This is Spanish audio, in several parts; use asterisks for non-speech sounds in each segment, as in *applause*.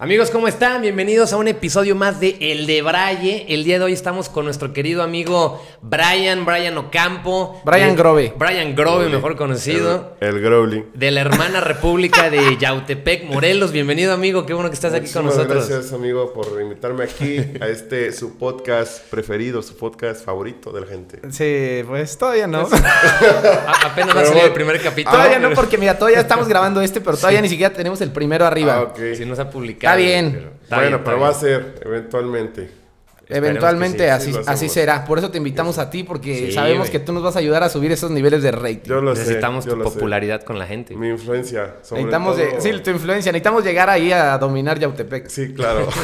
Amigos, ¿cómo están? Bienvenidos a un episodio más de El de Braille. El día de hoy estamos con nuestro querido amigo Brian, Brian Ocampo. Brian de- Grove. Brian Grove, mejor conocido. El, el Growling. De la hermana república de *laughs* Yautepec, Morelos. Bienvenido, amigo. Qué bueno que estás aquí con nosotros. Gracias, amigo, por invitarme aquí a este su podcast preferido, su podcast favorito de la gente. Sí, pues todavía no. A- apenas va a salir el primer capítulo. todavía no, porque mira, todavía estamos *laughs* grabando este, pero todavía ni siquiera tenemos el primero arriba. Ah, ok. Si no se ha publicado. Está bien. pero está bueno, bien, pero va a ser eventualmente. Eventualmente sí, así, sí así será. Por eso te invitamos a ti, porque Sí, sabemos que tú nos vas a ayudar a subir esos niveles de rating. Yo lo sé. Necesitamos yo tu lo sé. popularidad con la gente. Mi influencia. Sobre necesitamos, todo- de- sí, tu influencia. Necesitamos llegar ahí a dominar Yautepec. Sí, claro. *laughs*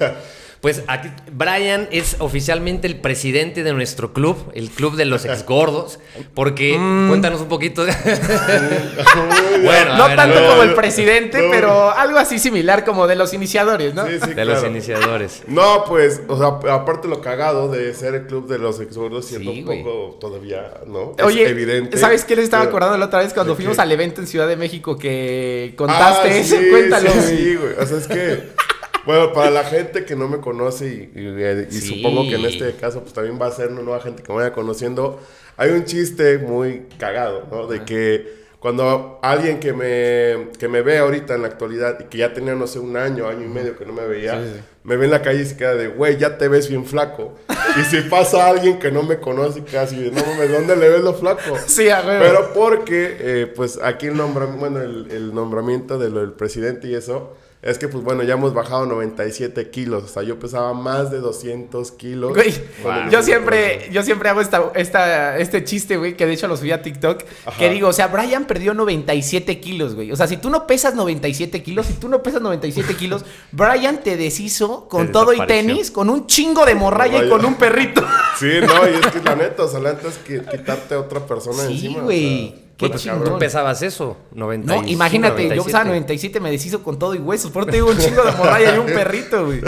*laughs* Pues aquí Brian es oficialmente el presidente de nuestro club, el club de los exgordos, porque *laughs* Mm. cuéntanos un poquito. de- *laughs* *laughs* Bueno, no ver, tanto como el presidente, no. pero algo así similar como de los iniciadores, ¿no? Sí, sí, de los iniciadores. No, pues, o sea, aparte lo cagado de ser el club de los exordos, siendo Sí, un poco todavía, ¿no? Es Oye, evidente. ¿sabes qué les estaba Pero- acordando la otra vez cuando ¿de fuimos qué? al evento en Ciudad de México que contaste Ah, eso? Cuéntalo. Sí, güey. O sea, es que, bueno, para la gente que no me conoce y, y- y Sí. supongo que en este caso, pues también va a ser una nueva gente que me vaya conociendo. Hay un chiste muy cagado, ¿no? De que cuando alguien que me, que me ve ahorita en la actualidad y que ya tenía, no sé, un año, año y medio que no me veía, me ve en la calle y se queda de, güey, ya te ves bien flaco. y si pasa alguien que no me conoce, casi, no mames, ¿dónde le ves lo flaco? *laughs* Sí, a huevo. Pero porque, eh, pues aquí el, nombra- bueno, el, el nombramiento de del presidente y eso, es que, pues bueno, ya hemos bajado 97 kilos. O sea, yo pesaba más de 200 kilos. Güey, yo siempre, yo siempre hago esta, esta, este chiste, güey, que de hecho lo subí a TikTok, Ajá. que digo, o sea, Brian perdió 97 kilos, güey. O sea, si tú no pesas 97 kilos, si tú no pesas 97 kilos, *laughs* Brian te deshizo con Te todo y tenis, con un chingo de morralla y con un perrito. *laughs* Sí, no, y es que la *laughs* neta, o sea, la neta es que quitarte a otra persona Sí, encima. o güey, sea, qué cabrón. ¿Tú pesabas eso? 90 No, imagínate, yo pesaba 97, me deshizo con todo y huesos. Por eso te digo un chingo de morralla y un perrito, güey.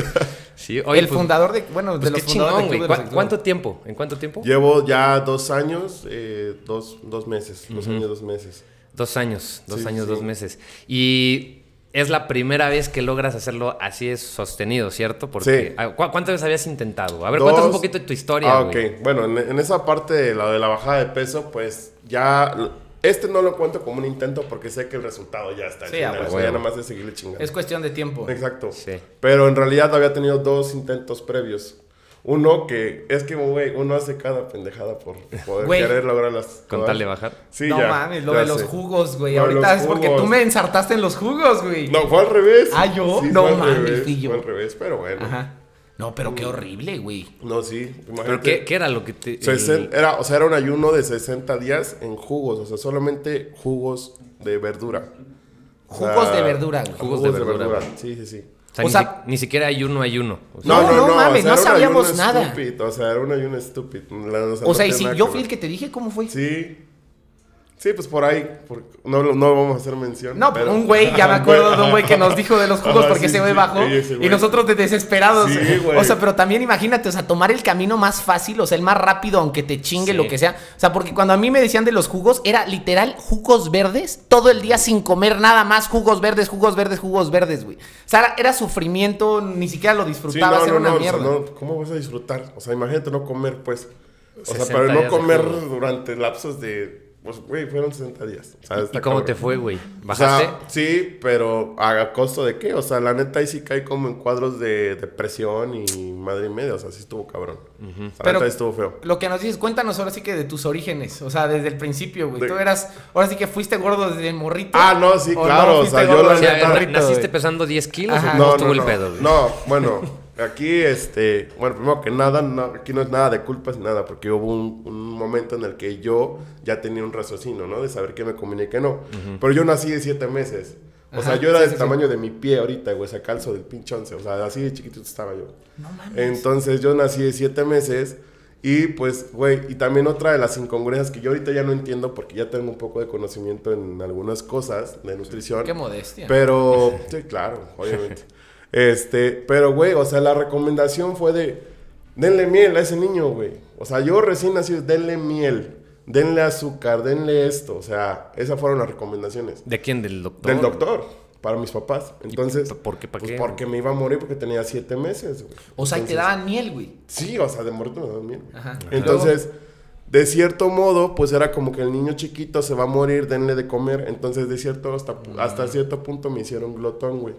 Sí, oye, el pues, fundador de, bueno, pues de los fundadores chingón, de los ¿Cu- Exgordos. ¿Cuánto tiempo? ¿En cuánto tiempo? Llevo ya dos años, eh, dos, dos meses. Dos años, dos meses. Dos años, dos Sí, años, sí. dos meses. Y es la primera vez que logras hacerlo así es sostenido, ¿cierto? Porque Sí. ah, ¿cu- ¿cuántas veces habías intentado? A ver, Dos- cuéntanos un poquito de tu historia, Ah, güey. ok. Bueno, en, en esa parte de la de la bajada de peso, pues ya. Este no lo cuento como un intento porque sé que el resultado ya está. Sí, final, a o sea, huevo. ya nada más de seguirle chingando. Es cuestión de tiempo. Exacto. Sí. Pero en realidad había tenido dos intentos previos. Uno que es que, güey, uno hace cada pendejada por poder Güey. querer lograr las Con tal de bajar. Sí, no ya, mames, lo ya de los sé. jugos, güey. Ahorita es porque jugos. tú me ensartaste en los jugos, güey. No, fue al revés. Ah, ¿yo? Sí, No mames, revés, fui yo. Fue al revés, pero bueno. Ajá. No, pero qué horrible, güey. No, sí. ¿Pero imagínate. qué, qué era lo que te...? Era, o sea, era un ayuno de 60 días en jugos, o sea, solamente jugos de verdura. O sea, Jugos de verdura, güey. Jugos de verdura. Sí, sí, sí. O sea, O ni, sea- si- ni siquiera ayuno, ayuno. O sea, No, no mames, no era un sabíamos ayuno nada. estúpido, o sea, era un ayuno estúpido. O sea, no y si yo fui el que te dije, ¿cómo fue? Sí. Sí, pues por ahí. por- no, no vamos a hacer mención. No, pero- un güey, ya me acuerdo de un güey que nos dijo de los jugos porque sí, ese güey sí, bajó ese y nosotros de desesperados. Sí, güey. o sea, pero también imagínate, o sea, tomar el camino más fácil, o sea, el más rápido, aunque te chingue Sí. lo que sea. O sea, porque cuando a mí me decían de los jugos, era literal jugos verdes todo el día sin comer nada más, jugos verdes, jugos verdes, jugos verdes, güey. O sea, era, sufrimiento, ni siquiera lo Sí, disfrutabas, no, era no, una no, o sea, mierda. no, ¿Cómo vas a disfrutar? O sea, imagínate no comer, pues. O sea, 60 pero no comer durante lapsos de. Pues, güey, fueron 60 días. O sea, ¿Y cómo cabrón. te fue, güey? O ¿Bajaste? sea, sí, pero ¿a costo de qué? O sea, la neta ahí sí cae como en cuadros de depresión y madre y media. O sea, sí estuvo cabrón. O sea, la Pero- neta ahí estuvo feo. Lo que nos dices, cuéntanos ahora sí que de tus orígenes, o sea, desde el principio, güey. De- Tú eras, ahora sí que fuiste gordo desde el morrito. Ah, no, sí, ¿O claro, no o sea, yo la O sea, desde el a ver, morrito, ¿Naciste pesando 10 kilos Ajá. o No, no el pedo, güey? No, bueno, aquí, este, bueno, primero que nada, no, aquí no es nada de culpas ni nada, porque hubo un, un momento en el que yo ya tenía un raciocinio, ¿no? De saber qué me convenía y qué no. Pero yo nací de siete meses. O sea, yo era sí, del sí, sí. tamaño de mi pie ahorita, güey, o sea, calzo del pinche once. O sea, así de chiquitito estaba yo. No mames. Entonces yo nací de siete meses y pues, güey, y también otra de las incongruencias que yo ahorita ya no entiendo porque ya tengo un poco de conocimiento en algunas cosas de nutrición. Qué modestia. Pero, *laughs* sí, claro, obviamente. Este, pero, güey, o sea, la recomendación fue de, denle miel a ese niño, güey. O sea, yo recién nacido, denle miel, denle azúcar, denle esto. O sea, esas fueron las recomendaciones. ¿De quién? ¿Del doctor? Del doctor. para mis papás. Entonces, por qué, pa' pues qué? porque me iba a morir porque tenía siete meses, güey. O sea, y te Entonces- daban miel, güey. Sí, o sea, de muerto me daban miedo. Ajá. Entonces, de cierto modo, pues era como que el niño chiquito se va a morir, denle de comer. Entonces, de cierto, hasta, Mm. hasta cierto punto me hicieron glotón, güey.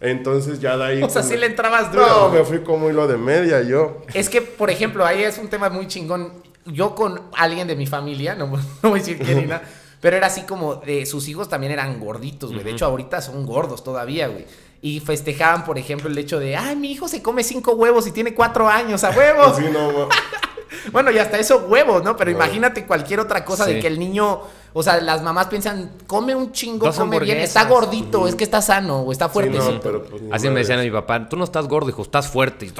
Entonces, ya de ahí... O sea, sí le entrabas duro. No, me fui como hilo de media yo. Es que, por ejemplo, ahí es un tema muy chingón. Yo con alguien de mi familia, no, *laughs* no voy a decir quién ni *laughs* nada, pero era así como de sus hijos también eran gorditos, güey. De hecho, ahorita son gordos todavía, güey. Y festejaban, por ejemplo, el hecho de, ay, mi hijo se come cinco huevos y tiene cuatro años, a *laughs* huevos. Sí, no, Bueno, y hasta eso huevos, ¿no? Pero imagínate cualquier otra cosa Sí. de que el niño, o sea, las mamás piensan, come un chingo, Dos come bien, está gordito, es que está sano o está sí, fuertecito. no, pero pues... Así me decían a mi papá, tú no estás gordo, hijo, estás fuerte.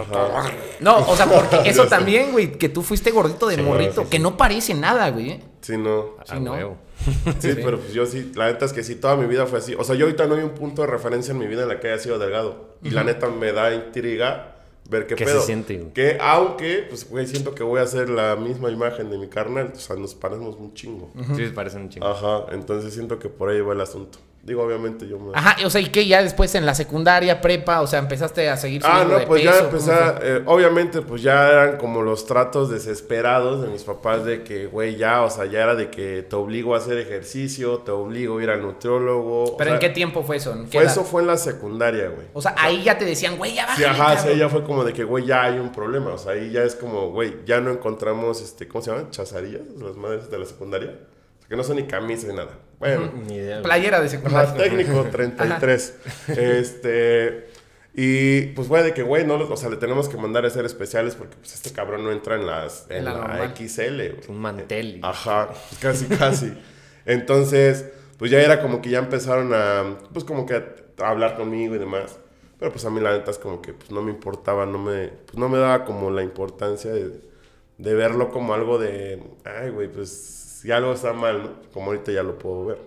No, o sea, porque *laughs* eso también, güey, que tú fuiste gordito de Sí, morrito, sí, que no parece nada, güey. ¿eh? Sí, no. Sí, ¿no? huevo. Sí, pero pues yo sí, la neta es que sí, toda mi vida fue así. O sea, yo ahorita no hay un punto de referencia en mi vida en la que haya sido delgado. Y la neta me da intriga ver qué ¿Qué pedo. se siente? Que aunque, pues, güey, siento que voy a hacer la misma imagen de mi carnal. O sea, nos parecemos un chingo. Sí, parecen un chingo. Ajá, entonces siento que por ahí va el asunto. Digo, obviamente yo me... Ajá, o sea, ¿y qué? Ya después en la secundaria, prepa, o sea, empezaste a seguir Ah, no, de pues peso, ya ¿cómo empecé, fue? a- eh, obviamente pues ya eran como los tratos desesperados de mis papás de que, güey, ya, o sea, ya era de que te obligo a hacer ejercicio, te obligo a ir al nutriólogo. o ¿Pero en sea, qué tiempo fue eso? ¿En qué Fue, edad? eso fue en la secundaria, güey. O sea, ahí ya te decían, güey, ya Sí, bájale, ajá, cabrón. sí, ya fue como de que, güey, ya hay un problema. O sea, ahí ya es como, güey, ya no encontramos, este, ¿cómo se llaman? Chazarillas, las madres de la secundaria. Que no son ni camisas ni nada. Bueno, Ni idea. Playera de ajá, secundaria. técnico *laughs* 33. Este, y pues, güey, de que, güey, no, los- o sea, le tenemos que mandar a hacer especiales porque, pues, este cabrón no entra en las, en, la la. XL, güey. Un mantel. y- Ajá, casi, casi. Entonces, pues ya era como que ya empezaron a, pues como que a hablar conmigo y demás. Pero pues a mí la neta es como que pues no me importaba, no me, pues no me daba como la importancia de, de verlo como algo de, ay, güey, pues si algo está mal, ¿no? Como ahorita ya lo puedo ver.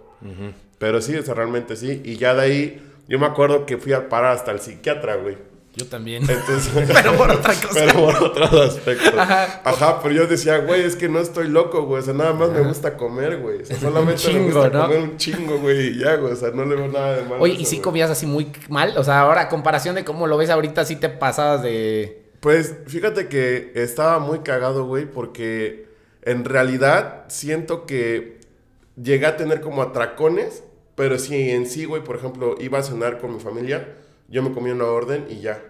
Pero sí, o sea, realmente sí. Y ya de ahí, yo me acuerdo que fui a parar hasta el psiquiatra, güey. Yo también. Entonces, *laughs* Pero por otra *laughs* cosa. pero por otros aspectos. Ajá. pero yo decía, güey, es que no estoy loco, güey. O sea, nada más me gusta comer, güey. O sea, solamente chingo, me gusta ¿no? comer un chingo, güey. Y ya, güey. O sea, no le veo nada de malo. Oye, ¿y si güey. comías así muy mal? O sea, ahora, a comparación de cómo lo ves ahorita, sí te pasabas de... Pues fíjate que estaba muy cagado, güey, porque en realidad siento que llegué a tener como atracones, pero si en sí, güey, por ejemplo, iba a cenar con mi familia, yo me comía una orden y ya.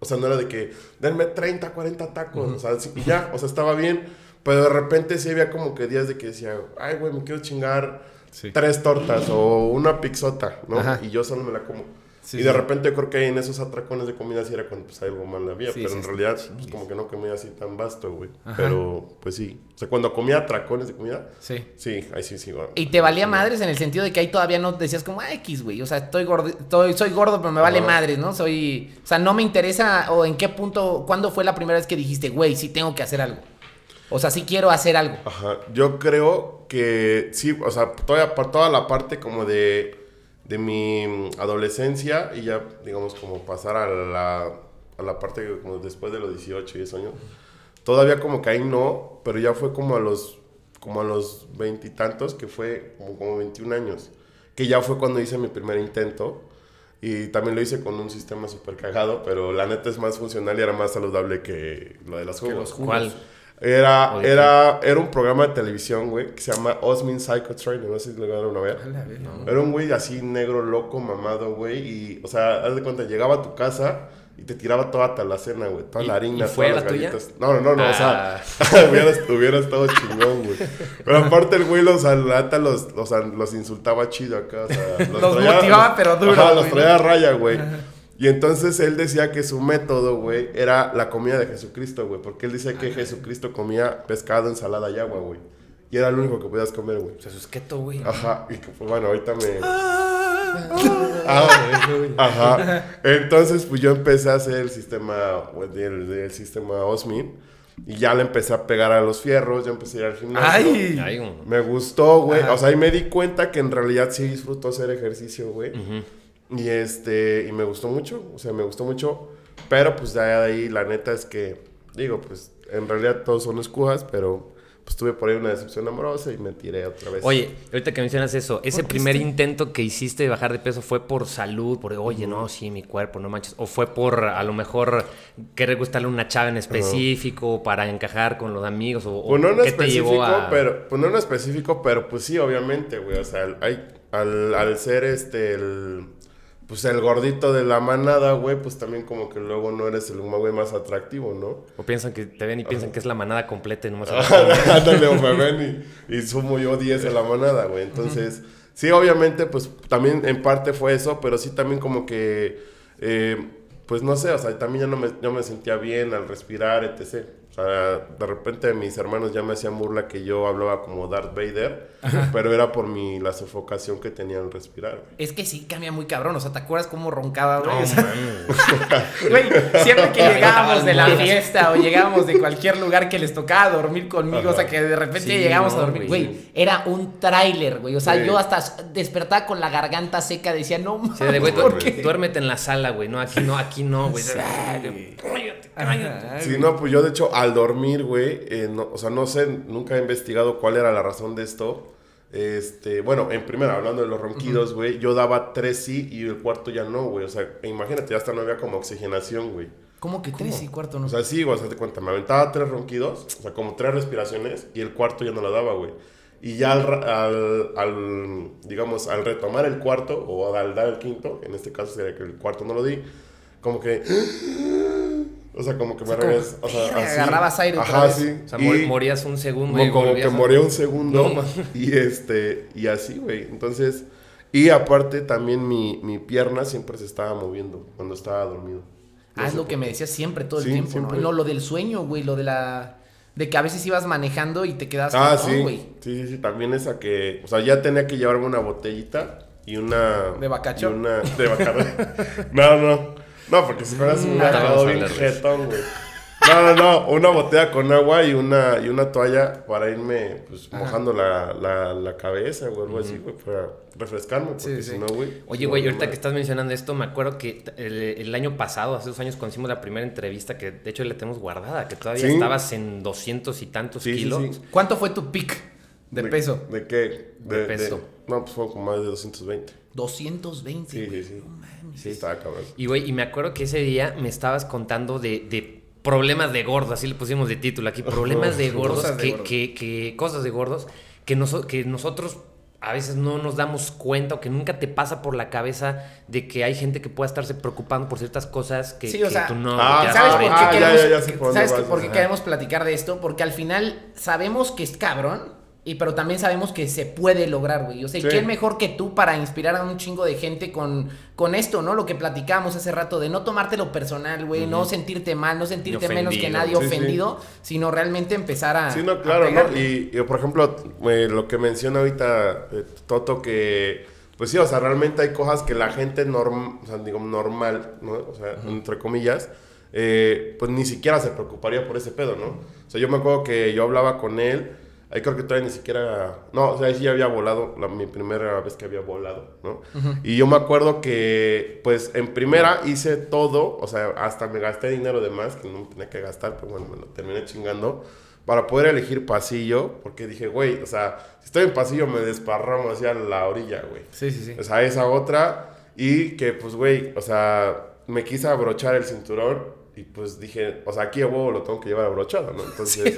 O sea, no era de que, denme 30, 40 tacos, o sea, sí, y ya, o sea, estaba bien, pero de repente sí había como que días de que decía, ay, güey, me quiero chingar Sí. tres tortas o una pixota, ¿no? Ajá. Y yo solo me la como. Sí, y de sí. repente yo creo que en esos atracones de comida sí era cuando pues algo mal había, Sí, pero en realidad pues, como que no comía así tan vasto, güey. Pero pues sí, o sea, cuando comía atracones de comida, Sí. sí, ahí sí, sí, güey. Y te valía madres en el sentido de que ahí todavía no decías como, ah, X, güey. O sea, estoy gordo, estoy, soy gordo, pero me vale Ajá. madres, ¿no? Soy. O sea, no me interesa. O en qué punto, ¿cuándo fue la primera vez que dijiste, güey, sí tengo que hacer algo? O sea, sí quiero hacer algo. Ajá, yo creo que sí, o sea, toda, toda la parte como de, de mi mm, adolescencia y ya, digamos, como pasar a la, a la parte que como después de los 18 y 10 años, todavía como que ahí no, pero ya fue como a los, como a los veintitantos, que fue como, como 21 años, que ya fue cuando hice mi primer intento. Y también lo hice con un sistema súper cagado, pero la neta es más funcional y era más saludable que lo de las jugos. ¿Cuál? Era, ¿O de era, era un programa de televisión, güey, que se llama Osmin Psycho Trainer. No sé si lo llegaron a ver. Era un güey así negro, loco, mamado, güey. Y, o sea, haz de cuenta, llegaba a tu casa y te tiraba toda la cena, güey. Toda ¿Y- la harina, y fue todas la las tuya? galletas. No, no, no, no, o Ah. sea, *laughs* hubiera, hubiera estado chingón, güey. Pero aparte el güey los, la neta, los, sea, los insultaba chido acá, o sea, Los motivaba, pero duro, Ajá, los traía a raya, güey. Y entonces él decía que su método, güey, era la comida de Jesucristo, güey. Porque él decía que Jesucristo comía pescado, ensalada y agua, güey. Y era lo único que podías comer, güey. O sea, eso es keto, güey. Ajá, y que, pues, bueno, ahorita me... Ah, ajá. Entonces, pues yo empecé a hacer el sistema, güey, del, del sistema Osmin. Y ya le empecé a pegar a los fierros, ya empecé a ir al gimnasio. ¡Ay! Me gustó, güey. O sea, ahí me di cuenta que en realidad sí disfruto hacer ejercicio, güey. Y este, y me gustó mucho, o sea, me gustó mucho. Pero pues de ahí, de ahí, la neta es que, digo, pues en realidad todos son escujas, pero pues tuve por ahí una decepción amorosa y me tiré otra vez. Oye, ahorita que mencionas eso, ese primer este? intento que hiciste de bajar de peso fue por salud, por, oye, no, sí, mi cuerpo, no manches. O fue por, a lo mejor, querer gustarle a una chava en específico, para encajar con los amigos, o, o Pues no en qué te específico, llevó a... pero pues no en específico, pero pues sí, obviamente, güey. O sea, hay, al, al ser este el pues el gordito de la manada, güey, pues también como que luego no eres el güey más atractivo, ¿no? O piensan que te ven y piensan que es la manada completa y nomás... *laughs* Ándale, o me ven *laughs* y, y sumo yo 10 de la manada, güey. Entonces, sí, obviamente, pues también en parte fue eso, pero sí también como que, eh, pues no sé, o sea, también ya no me, no me sentía bien al respirar, etc. Sea, de repente mis hermanos ya me hacían burla que yo hablaba como Darth Vader, pero era por mi, la sofocación que tenía al respirar, güey. Es que sí cambia muy cabrón. O sea, ¿te acuerdas cómo roncaba, güey? No, O sea, mames. *laughs* Güey, siempre que llegábamos de la fiesta o llegábamos de cualquier lugar que les tocaba dormir conmigo, o sea, que de repente Sí, llegábamos no, a dormir, güey, era un tráiler, güey. O sea, Sí. yo hasta despertaba con la garganta seca, decía, no Sí, de, güey, ¿por duer- qué? duérmete en la sala, güey. No, aquí no, aquí no, güey. Sí. No, pues yo de hecho al dormir, güey, eh, no- o sea, no sé, nunca he investigado cuál era la razón de esto. Este, bueno, en primera, hablando de los ronquidos, güey, yo daba tres sí y el cuarto ya no, güey. O sea, imagínate, ya hasta no había como oxigenación, güey. ¿Cómo que tres y cuarto no? O sea, sí, güey, o sea, te cuenta, me aventaba tres ronquidos, o sea, como tres respiraciones y el cuarto ya no la daba, güey. Y ya al, al, al, digamos, al retomar el cuarto o al dar el quinto, en este caso sería que el cuarto no lo di, como que... O sea, como que me regresé, o sea, así. agarrabas aire otra Ajá, vez. sí. O sea, Y- mor- morías un segundo como, y como que a- moría un segundo. No, *laughs* y este, y así, güey. Entonces, y aparte también mi, mi pierna siempre se estaba moviendo cuando estaba dormido. No Ah, es lo que me decías siempre, todo el Sí, tiempo, siempre. ¿no? No, lo del sueño, güey, lo de la... De que a veces ibas manejando y te quedabas Ah, como, sí. "No, güey. sí, sí, sí. También esa que, o sea, ya tenía que llevarme una botellita y una... ¿De bacacho? y una, de bacacho. *laughs* no, no. No, porque si fuera así me hubiera Ah, quedado vamos a bien jetón, güey. No, no, no. Una botella con agua y una, y una toalla para irme, pues, mojando la, la, la cabeza, güey, algo así, güey, para refrescarme, porque Sí, sí. si no, güey... Oye, güey, ahorita que estás mencionando esto, me acuerdo que el, el año pasado, hace dos años, cuando hicimos la primera entrevista, que de hecho la tenemos guardada, que todavía Sí. estabas en doscientos y tantos kilos. sí. ¿Cuánto fue tu pick de, peso? ¿De qué? De peso. no, pues fue como más de 220. 220, Sí, güey. sí, sí. Mames. Sí, estaba cabrón. Y, güey, y me acuerdo que ese día me estabas contando de, de problemas de gordos, así le pusimos de título aquí, problemas de *laughs* gordos, Cosas de que, gordos. que- que- cosas de gordos, que, noso- que nosotros a veces no nos damos cuenta o que nunca te pasa por la cabeza de que hay gente que pueda estarse preocupando por ciertas cosas que, Sí, o que sea, tú no. Ah, ya ¿Sabes sabes. por qué Ah, ya, queremos, ya, ya sé por dónde ¿sabes por qué queremos platicar de esto? Porque al final sabemos que es cabrón, y pero también sabemos que se puede lograr, güey. O sea, ¿y Sí. ¿quién mejor que tú para inspirar a un chingo de gente con, con esto, ¿no? Lo que platicábamos hace rato, de no tomártelo personal, güey, no sentirte mal, no sentirte menos que nadie Sí, sí. ofendido, sino realmente empezar a. Sí, no, claro, ¿no? Y, y, por ejemplo, eh, lo que menciona ahorita eh, Toto, que, pues sí, o sea, realmente hay cosas que la gente norm, o sea, digo, normal, ¿no? O sea, entre comillas, eh, pues ni siquiera se preocuparía por ese pedo, ¿no? O sea, yo me acuerdo que yo hablaba con él, ahí creo que todavía ni siquiera, no, o sea, ahí sí ya había volado, la, mi primera vez que había volado, ¿no? Y yo me acuerdo que, pues, en primera hice todo, o sea, hasta me gasté dinero de más, que no tenía que gastar, pero bueno, me lo terminé chingando para poder elegir pasillo, porque dije, güey, o sea, si estoy en pasillo me desparramo hacia la orilla, güey. Sí, sí, sí. O sea, esa otra, y que pues, güey, o sea, me quise abrochar el cinturón, y pues dije, o sea, aquí a huevo lo tengo que llevar abrochado, ¿no? *laughs* Entonces...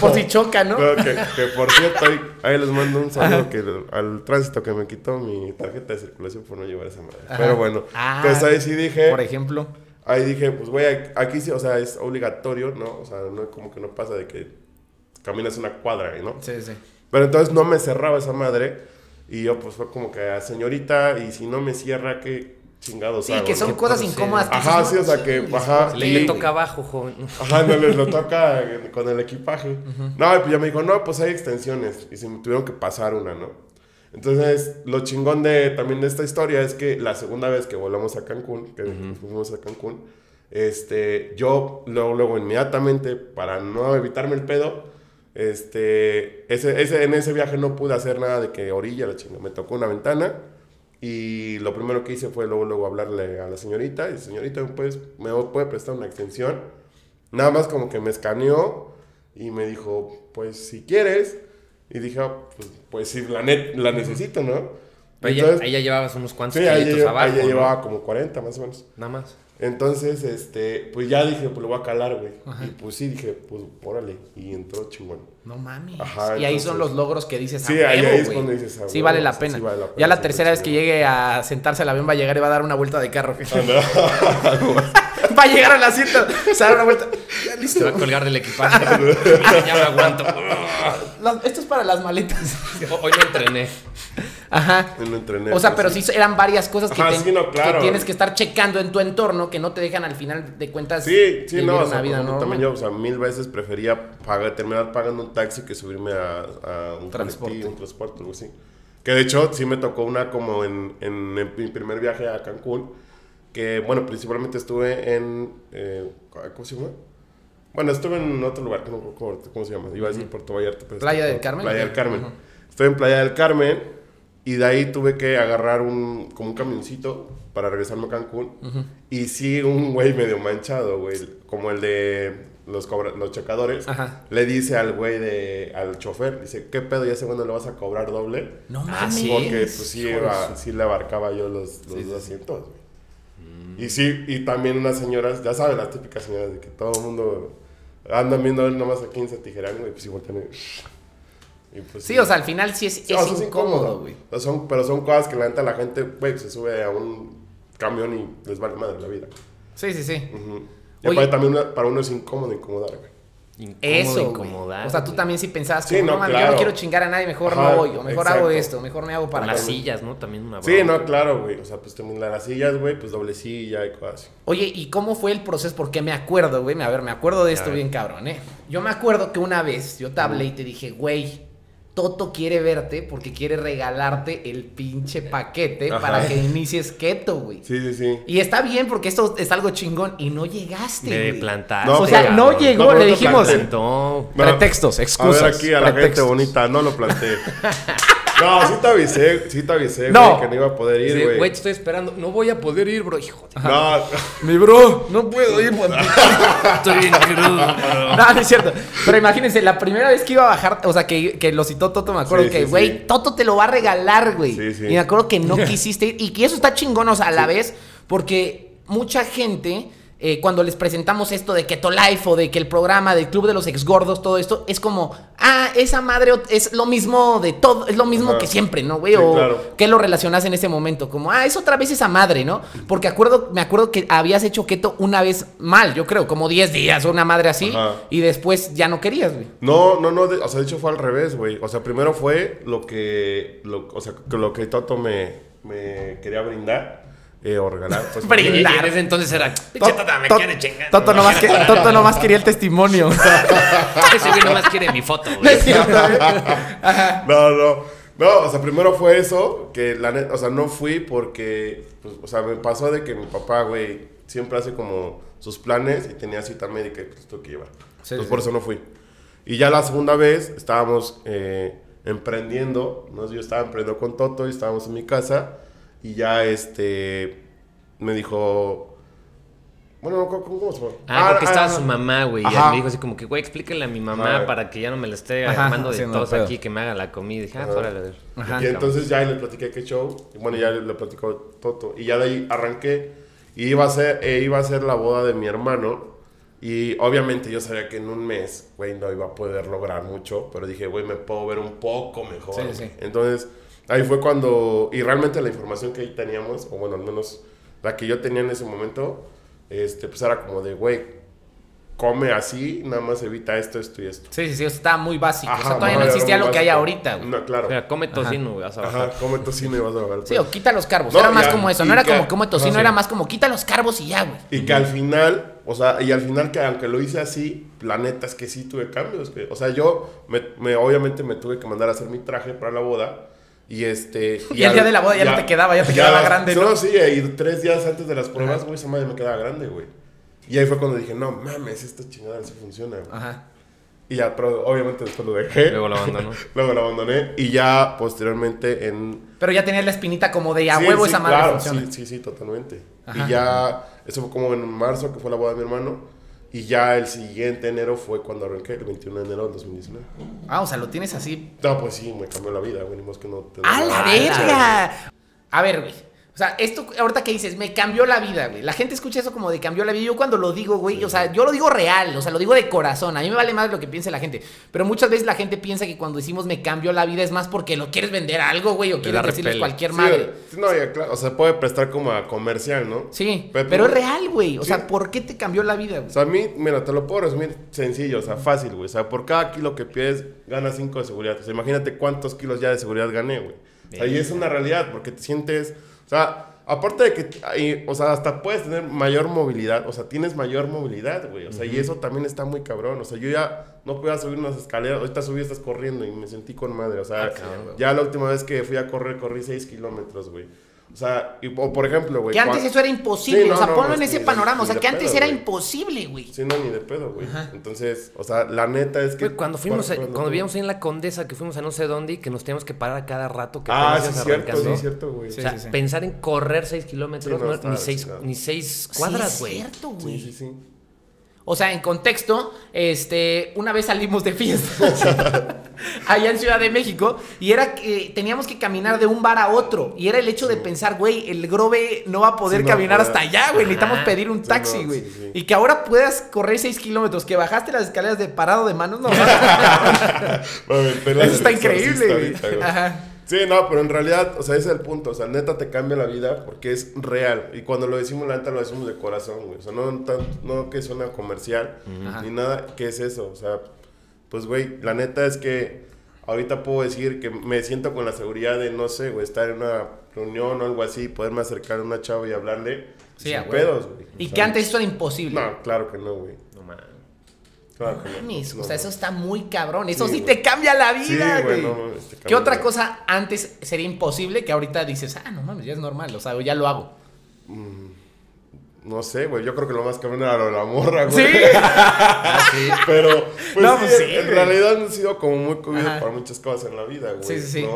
por si choca, ¿no? Que, *laughs* que, por cierto, ahí, ahí les mando un saludo que al tránsito que me quitó mi tarjeta de circulación por no llevar esa madre. Pero bueno, Ah, entonces ahí sí dije, Por ejemplo. ahí dije, pues güey, aquí sí, o sea, es obligatorio, ¿no? O sea, no como que no pasa de que caminas una cuadra, ¿no? Sí, sí. Pero entonces no me cerraba esa madre y yo pues fue como que, "Ah, señorita, y si no me cierra, ¿qué chingados Sí, hago, que son no?" cosas procede? incómodas. Ajá, sí, o sea, "No que, ajá, ¿por Le, qué?". le y- toca abajo, joven. Ajá, no les lo toca con el equipaje. No, y pues ya me dijo, no, pues hay extensiones. Y se me tuvieron que pasar una, ¿no? Entonces, lo chingón de también de esta historia es que la segunda vez que volamos a Cancún, que fuimos a Cancún, este, yo luego, luego inmediatamente, para no evitarme el pedo, este, ese, ese, en ese viaje no pude hacer nada de que orilla la chinga. Me tocó una ventana y lo primero que hice fue luego, luego hablarle a la señorita. Y señorita, pues, ¿me puede prestar una extensión? Nada más como que me escaneó y me dijo, pues si quieres. Y dije, ah, pues, pues sí, la, net, la necesito, ¿no? Pero Entonces- ahí ya llevabas unos cuantos Sí, ya, abajo, ¿no? llevaba como 40 más o menos. Nada más. Entonces, este, pues ya dije, pues lo voy a calar, güey. Y pues sí, dije, pues órale. Y entró chingón. No mames. Ajá, y ahí son los logros que dices. Sí, ahí- es cuando dices, Sí vale la sí, pena. sí vale la pena, ya la sí, tercera vez que llegue a sentarse al avión va a llegar y va a dar una vuelta de carro. *laughs* *laughs* *laughs* Va a llegar al asiento, se a dar una vuelta. Ya Se listo. va a colgar del equipaje. *laughs* ya me aguanto. Las- esto es para las maletas. Hoy no entrené. Ajá. No entrené, O sea, pues, pero sí eran varias cosas que, Ajá, te- sí, no, claro. que tienes que estar checando en tu entorno que no te dejan al final de cuentas Sí, sí, no, o sea, vida normal. también yo, o sea, mil veces prefería pagar, terminar pagando un taxi que subirme a, a un Transporte. un transporte, algo así. Que de hecho sí me tocó una como en, en, en mi primer viaje a Cancún, que bueno, principalmente estuve en, eh, ¿cómo se llama? Bueno, estuve en otro lugar, que no recuerdo cómo se llama, iba a decir Puerto Vallarta. pero ¿Playa del Carmen? Playa del. Carmen. Ujú. Estuve en Playa del Carmen y de ahí tuve que agarrar un, como un camioncito para regresarme a Cancún. Y sí, un güey medio manchado, güey, como el de los, cobra- los checadores, Ajá. le dice al güey, de, al chofer, dice, ¿qué pedo? ¿Ya sé cuándo le vas a cobrar doble? No Ah, mames. Porque pues sí, iba- sí le abarcaba yo los, los Sí, sí, sí. asientos, güey. Y sí, y también unas señoras, ya sabes, las típicas señoras de que todo el mundo andan viendo a ver nomás a quién se tijeran, güey, pues igual tiene... Y pues, Sí, o sea, al final sí es, Sí, es o sea, es incómodo, güey. Son, pero son cosas que la neta la gente, güey, se sube a un camión y les vale madre la vida. Sí, sí, sí. Ujú. Y Oye. aparte también para uno es incómodo incomodar, güey. Incómodo, Eso, incomodar. O sea, tú también sí pensabas, Sí, como, no, no, mames, yo no quiero chingar a nadie, mejor Ajá, no voy, o mejor exacto. hago esto, mejor me hago para las sillas, ¿no? También una Sí, no, claro, güey. O sea, pues también las sillas, güey, pues doble silla y cosas así. Oye, ¿y cómo fue el proceso? Porque me acuerdo, güey, a ver, me acuerdo de esto bien cabrón, ¿eh? Yo me acuerdo que una vez yo te hablé y te dije, güey, Toto quiere verte porque quiere regalarte el pinche paquete Ajá. para que inicies keto, güey. Sí, sí, sí. Y está bien porque esto es algo chingón y no llegaste, De güey. plantar. No, O sea, no llegó, no, le no dijimos. No. Pretextos, excusas. A ver aquí a la gente bonita, no lo planteé. *laughs* no, sí te avisé, sí te avisé, No. güey, que no iba a poder ir, güey. Güey, te estoy esperando. No voy a poder ir, bro. Hijo de... No, Mi bro, no puedo ir. Estoy bien crudo, bro. No, no es cierto. Pero imagínense, la primera vez que iba a bajar, o sea, que, que lo citó Toto, me acuerdo Sí, que, sí, güey, sí. Toto te lo va a regalar, güey. Sí, sí. Y me acuerdo que no *laughs* quisiste ir. Y que eso está chingón, o sea, a la vez, porque mucha gente, eh, cuando les presentamos esto de Keto Life o de que el programa del Club de los Ex Gordos, todo esto, es como, ah, esa madre es lo mismo de todo, es lo mismo Ajá. que siempre, ¿no, güey? Sí, o claro. ¿qué lo relacionas en ese momento? Como, ah, es otra vez esa madre, ¿no? Porque acuerdo, me acuerdo que habías hecho keto una vez mal, yo creo, como 10 días o una madre así, Ajá. y después ya no querías, güey. No, no, no, de- o sea, de hecho fue al revés, güey. O sea, primero fue lo que, lo, o sea, que lo que Toto me, me quería brindar eh, o regalar. Pues. *laughs* Y y en ese entonces era. Tata, me quiere chingar. Toto nomás, que- *laughs* Toto nomás quería el testimonio. *laughs* Ese güey nomás quiere mi foto, No güey. No, no, no, o sea, primero fue eso, que la neta, o sea, no fui porque, pues, o sea, me pasó de que mi papá, güey, siempre hace como sus planes y tenía cita médica y pues tuve que llevar. Sí, Entonces sí. por eso no fui. Y ya la segunda vez estábamos eh, emprendiendo, ¿no? yo estaba emprendiendo con Toto y estábamos en mi casa y ya este me dijo, bueno, ¿cómo, cómo se llama? Ah, porque estaba ah, su mamá, güey. Y me dijo así como que, güey, explíquele a mi mamá Ajá. para que ya no me la esté armando de haciendo tos pedo. aquí, que me haga la comida. Y dije, ah, Ajá. órale, a ver. Ajá. Y entonces ya le platiqué qué show. Y bueno, ya le platicó Toto. Y ya de ahí arranqué. Y iba a ser, eh, iba a ser la boda de mi hermano. Y obviamente yo sabía que en un mes, güey, no iba a poder lograr mucho. Pero dije, güey, me puedo ver un poco mejor. Sí, sí. Entonces, ahí fue cuando. Y realmente la información que ahí teníamos, o bueno, al menos la que yo tenía en ese momento, este, pues era como de, güey, come así, nada más evita esto, esto y esto. Sí, sí, sí, estaba muy básico. o sea, Ajá, todavía no existía lo que hay básico. ahorita, güey. No, claro. O sea, come tocino, güey, vas a bajar. Ajá, come tocino y vas a bajar. Sí, o quita los carbos. No, era más ya, como eso. No era que- como come tocino, no, sí. era más como quita los carbos y ya, güey. Y que al final, o sea, y al final que aunque lo hice así, la neta es que sí tuve cambios. que- o sea, yo, me, me- obviamente me tuve que mandar a hacer mi traje para la boda. Y este... *laughs* Y el día de la boda ya no te quedaba, ya te quedaba grande, ¿no? No, sí, y tres días antes de las pruebas, güey, esa madre me quedaba grande, güey. Y ahí fue cuando dije, no mames, esta chingada sí funciona, güey. Ajá. Y ya, pero obviamente después lo dejé. Luego lo abandonó. *laughs* Luego lo abandoné. Y ya posteriormente en Pero ya tenías la espinita como de a Sí, huevo sí, esa madre claro, funciona. Sí, sí, sí, totalmente. Ajá. Y ya, eso fue como en marzo, que fue la boda de mi hermano. Y ya el siguiente enero fue cuando arranqué, el 21 de enero del 2019. Ah, o sea, lo tienes así. No, pues sí, me cambió la vida, güey. Ni más que no te ¡A la verga! A ver, güey. O sea, esto ahorita que dices, me cambió la vida, güey. La gente escucha eso como de cambió la vida. Yo cuando lo digo, güey, o sea, yo lo digo real, o sea, lo digo de corazón. A mí me vale más lo que piense la gente. Pero muchas veces la gente piensa que cuando decimos me cambió la vida es más porque lo quieres vender a algo, güey, o quieres decirles repele. cualquier Sí, madre. sí, no, ya, claro. O sea, puede prestar como a comercial, ¿no? Sí, Pero- pero, es real, güey. O Sí. sea, ¿por qué te cambió la vida, güey? O sea, a mí, mira, te lo puedo resumir sencillo, o sea, fácil, güey. O sea, por cada kilo que pides, ganas 5 de seguridad. O sea, imagínate cuántos kilos ya de seguridad gané, güey. O sea, y es una realidad, porque te sientes, o sea, aparte de que, o sea, hasta puedes tener mayor movilidad, o sea, tienes mayor movilidad, güey. O sea, y eso también está muy cabrón. O sea, yo ya no podía subir unas escaleras, ahorita subí, estás corriendo y me sentí con madre. O sea, Ah, ya la última vez que fui a correr, corrí 6 kilómetros, güey. O sea, y, o por ejemplo, güey. Que antes cuan- eso era imposible. Sí, no, o sea, no, ponlo pues, en ese de- panorama. O sea, que antes pedo, era güey. imposible, güey. Sí, no, ni de pedo, güey. Entonces, o sea, la neta es que... Güey, cuando fuimos, a- ¿cuándo- cuando vivíamos ahí en la Condesa, que fuimos a no sé dónde y que nos teníamos que parar a cada rato que Ah, sí, cierto, sí, cierto, güey. O Sí, sea, sí, sí. pensar en correr 6 kilómetros, Sí, no, no, ni, seis, ni seis Sí, cuadras, es güey. cierto, güey. Sí, sí, sí. O sea, en contexto, este, una vez salimos de fiesta *laughs* allá en Ciudad de México y era que teníamos que caminar de un bar a otro y era el hecho de pensar, güey, el Grove no va a poder Sí, caminar hasta allá, güey, necesitamos pedir un taxi, güey. sí, sí. Y que ahora puedas correr 6 kilómetros, que bajaste las escaleras de parado de manos, no. Mami, *laughs* Eso está increíble, güey. Ajá. Sí, no, pero en realidad, o sea, ese es el punto. O sea, neta te cambia la vida porque es real. Y cuando lo decimos, la neta lo decimos de corazón, güey. O sea, no, tan- no que suena comercial Ajá. ni nada. ¿Qué es eso? O sea, pues, güey, la neta es que ahorita puedo decir que me siento con la seguridad de, no sé, güey, estar en una reunión o algo así, poderme acercar a una chava y hablarle Sí, sin pedos, güey. Y O que antes eso era imposible. No, claro que no, güey. No mames. Claro que no. Mames, No, o sea, eso está muy cabrón. Eso Sí, sí, te cambia la Sí, vida, güey, güey. no mames, te ¿Qué otra cosa antes sería imposible que ahorita dices, ah, no mames, ya es normal, o sea, ya lo hago? No sé, güey. Yo creo que lo más cabrón era lo de la morra, güey. Sí. *laughs* Pero, pues, No, sí, pues sí, en güey. realidad han sido como muy Ajá. para muchas cosas en la vida, güey. Sí, sí, sí.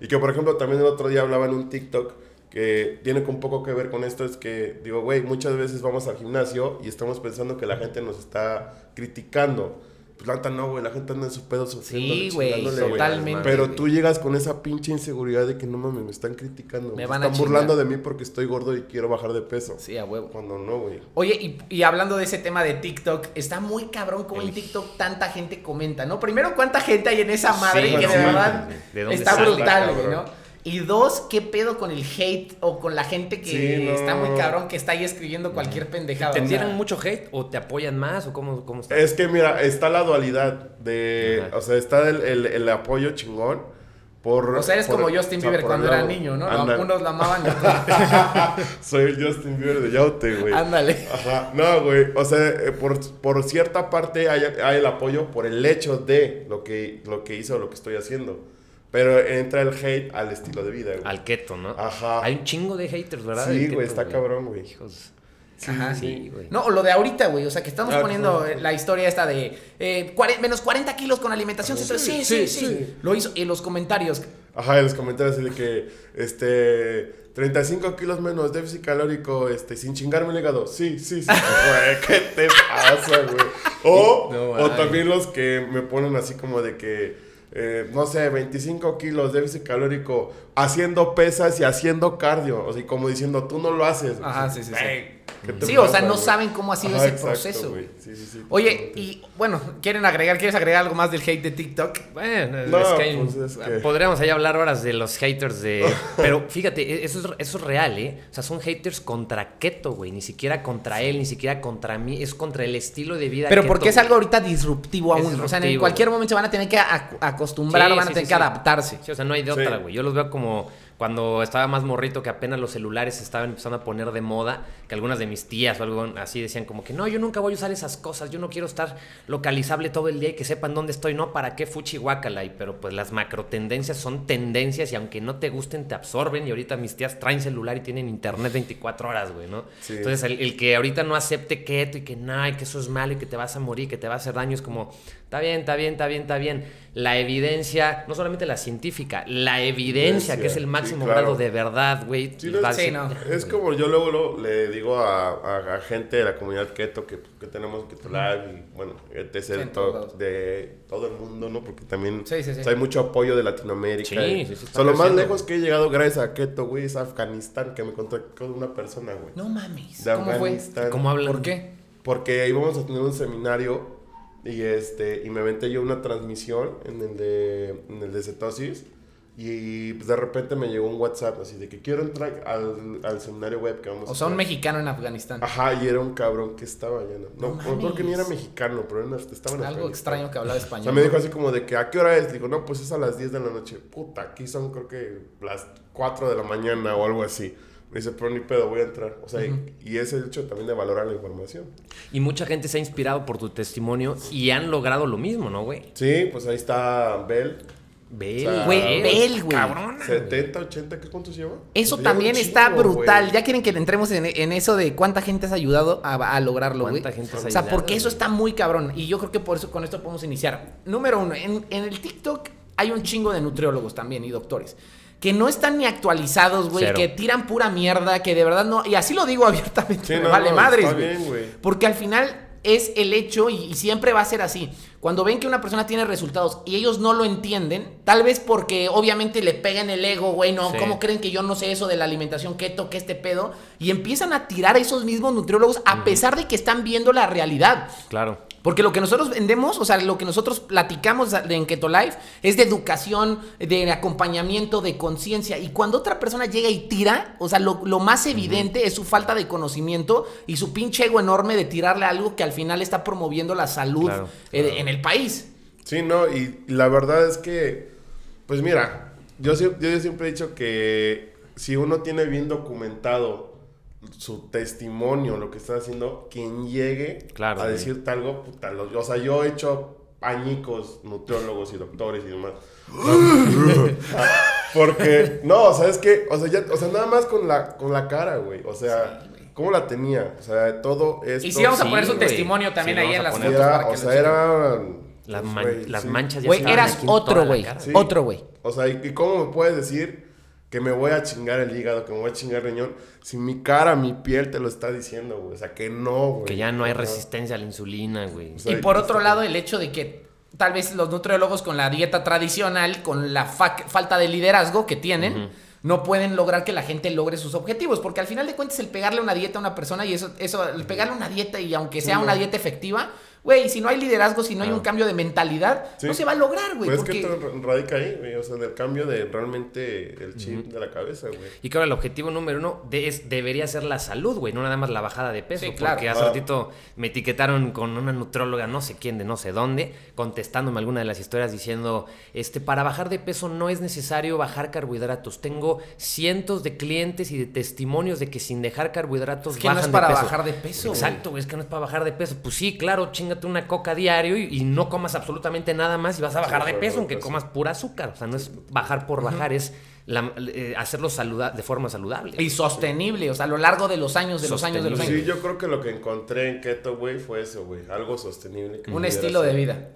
Y que, por ejemplo, también el otro día hablaba en un TikTok que tiene un poco que ver con esto, es que, digo, güey, muchas veces vamos al gimnasio y estamos pensando que la gente nos está criticando. Pues la neta no, güey, la gente anda en su pedo sufriendo. Sí, güey, totalmente. Pero tú llegas con esa pinche inseguridad de que no mames, me están criticando. Me Me van a están burlando de mí porque estoy gordo y quiero bajar de peso. Sí, a huevo. Cuando no, güey. Oye, y, y hablando de ese tema de TikTok, está muy cabrón como en TikTok tanta gente comenta, ¿no? Primero, ¿cuánta gente hay en esa madre Sí, que de verdad ¿de dónde está brutal, güey? ¿no? Y dos, ¿qué pedo con el hate o con la gente que Sí, no. está muy cabrón que está ahí escribiendo cualquier pendejada? ¿Te o sea, tiran mucho hate o te apoyan más o cómo, cómo está? Es que mira, está la dualidad de, Ajá. o sea, está el, el- el apoyo chingón por... O sea, eres por- como Justin o sea, Bieber cuando era lado. niño, ¿no? Anda. Unos la amaban y otros. *laughs* Soy el Justin Bieber de Yaute, güey. Ándale. Ajá, no, güey, o sea, eh, por, por cierta parte hay, hay el apoyo por el hecho de lo que, lo que hice o lo que estoy haciendo. Pero entra el hate al estilo de vida, güey. Al keto, ¿no? Ajá. Hay un chingo de haters, ¿verdad? Sí, güey, está cabrón, güey. Hijos. Ajá. sí, güey. No, o lo de ahorita, güey. O sea, que estamos Ah, poniendo claro. la historia esta de eh, menos 40 kilos con alimentación. Sí, Sí, sí, sí, sí, sí. Lo hizo en los comentarios. Ajá, en los comentarios de que, este, 35 kilos menos déficit calórico, este, sin chingarme el hígado. Sí, sí, sí. *laughs* Güey, ¿qué te pasa, güey? O, No, o también los que me ponen así como de que, eh, no sé, 25 kilos déficit calórico, haciendo pesas y haciendo cardio. O sea, como diciendo, tú no lo haces. Ajá, O sea, sí, sí, sí. "Ey, ¿qué te Sí, o sea, no güey?" saben cómo ha sido Ajá, ese exacto, proceso. Sí, sí, sí. Oye, y bueno, ¿quieren agregar? ¿Quieres agregar algo más del hate de TikTok? Bueno, No, es que hay- pues es que- podríamos ahí hablar horas de los haters de... *laughs* Pero fíjate, e- eso es, eso es real, ¿eh? O sea, son haters contra Keto, güey. Ni siquiera contra él, ni siquiera contra mí. Es contra el estilo de vida Pero keto, porque es algo ahorita disruptivo aún. o sea, en disruptivo, cualquier momento se van a tener que ac- acostumbrar van a tener que adaptarse. Sí, o sea, no hay de otra, güey. Yo los veo como cuando estaba más morrito, que apenas los celulares se estaban empezando a poner de moda, que algunas de mis tías o algo así decían como que no, yo nunca voy a usar esas cosas, yo no quiero estar localizable todo el día y que sepan dónde estoy, no, ¿para qué fuchi? Y, pero pues las macro tendencias son tendencias y aunque no te gusten, te absorben. Y ahorita mis tías traen celular y tienen internet 24 horas, güey, ¿no? Sí. Entonces, el, el que ahorita no acepte keto y que no, y que eso es malo y que te vas a morir, que te va a hacer daño, es como Está bien, está bien, está bien, está bien. La evidencia, no solamente la científica, la evidencia, que es el sí, máximo claro. grado de verdad, güey. Sí, sí, no. Es como yo luego, le digo a, a- a gente de la comunidad keto que, que tenemos Keto Live y bueno, de, todos todo, de todo el mundo, ¿no? Porque también Sí, sí, sí. o sea, hay mucho apoyo de Latinoamérica. Sí, y- sí, sí, o sea, lo más lejos que he llegado gracias a Keto, güey, es a Afganistán, que me contactó una persona, güey. No mames. de ¿Cómo fue? Afganistán. ¿Cómo hablan? ¿Por qué? Porque íbamos a tener un seminario y este y me aventé yo una transmisión en el de en el de cetosis y pues de repente me llegó un WhatsApp así de que quiero entrar al, al seminario web que vamos O sea, un mexicano en Afganistán. Ajá, y era un cabrón que estaba allá. No, No no, que ni era mexicano, pero era- estaba en Algo extraño que hablaba *laughs* O español. sea, me dijo así como de que, ¿a qué hora es? Digo, no, pues es a las 10 de la noche. Puta, aquí son creo que las 4 de la mañana o algo así. Me dice, pero ni pedo, voy a entrar. O sea, y- y ese hecho también de valorar la información. Y mucha gente se ha inspirado por tu testimonio y han logrado lo mismo, ¿no, güey? Sí, pues ahí está Bel. Bel, O sea, Güey, Bel, güey. Cabrón. 70, 80, ¿qué cuántos lleva? Eso Lleva también está brutal. güey. Ya quieren que le entremos en, en eso de cuánta gente has ayudado a, a lograrlo, güey. ¿Cuánta gente has O sea, ayudado, porque eso güey? está muy cabrón. Y yo creo que por eso con esto podemos iniciar. Número uno, en, en el TikTok hay un chingo de nutriólogos también y doctores. Que no están ni actualizados, güey. Que tiran pura mierda. Que de verdad no. Y así lo digo *laughs* abiertamente. Sí, me no, vale no, madres, güey. Porque al final es el hecho y, y siempre va a ser así. Cuando ven que una persona tiene resultados y ellos no lo entienden, tal vez porque obviamente le pegan el ego, güey, no, Sí. ¿cómo creen que yo no sé eso de la alimentación keto, que este pedo? Y empiezan a tirar a esos mismos nutriólogos a pesar de que están viendo la realidad. Claro. Porque lo que nosotros vendemos, o sea, lo que nosotros platicamos de- en Keto Life es de educación, de acompañamiento, de conciencia. Y cuando otra persona llega y tira, o sea, lo, lo más evidente es su falta de conocimiento y su pinche ego enorme de tirarle algo que al final está promoviendo la salud Claro, eh, en el país. Sí, no, y la verdad es que, pues mira, yo, yo siempre he dicho que si uno tiene bien documentado su testimonio, lo que está haciendo, quien llegue Claro, a decirte algo, puta, lo- o sea, yo he hecho añicos nutriólogos y doctores y demás. *laughs* Porque, no, o sea, es que, o sea, ya, o sea, nada más con la, con la cara, güey, o sea, ¿cómo la tenía? O sea, todo esto... Y sí, vamos a sí, poner su güey. testimonio también Sí, ahí en las fotos era, para que o sea, era... Las, pues, man- güey, las sí. manchas ya Güey, eras otro, güey. Sí. Otro, güey. O sea, ¿y y cómo me puedes decir que me voy a chingar el hígado, que me voy a chingar el riñón, si mi cara, mi piel te lo está diciendo, güey? O sea, que no, güey. Que ya no hay resistencia a la insulina, güey. O sea, Y por otro lado, el hecho de que tal vez los nutriólogos con la dieta tradicional, con la fa- falta de liderazgo que tienen, no pueden lograr que la gente logre sus objetivos. Porque al final de cuentas, el pegarle una dieta a una persona y eso, eso el pegarle una dieta y aunque sea Sí, una no. dieta efectiva, güey, si no hay liderazgo, si no hay un cambio de mentalidad, Sí. no se va a lograr, güey. Pues es porque... que todo radica ahí, güey. O sea, en el cambio de realmente el chip de la cabeza, güey. Y claro, el objetivo número uno de- es, debería ser la salud, güey, no nada más la bajada de peso. Sí, claro. Porque hace Ah. ratito me etiquetaron con una nutróloga, no sé quién, de no sé dónde, contestándome alguna de las historias diciendo, este, para bajar de peso no es necesario bajar carbohidratos. Tengo cientos de clientes y de testimonios de que sin dejar carbohidratos Es que no es para de peso. bajar de peso. Exacto, güey, es que no es para bajar de peso. Pues sí, claro, chingate una coca diario y, y no comas absolutamente nada más y vas a bajar de peso, aunque peso. comas pura azúcar. O sea, no es bajar por bajar, es la- eh, hacerlo saluda- de forma saludable. Y sostenible, o sea, a lo largo de los años, de los años, de los años. Sí, yo creo que lo que encontré en Keto, güey, fue eso, güey. Algo sostenible. que Un estilo de vida.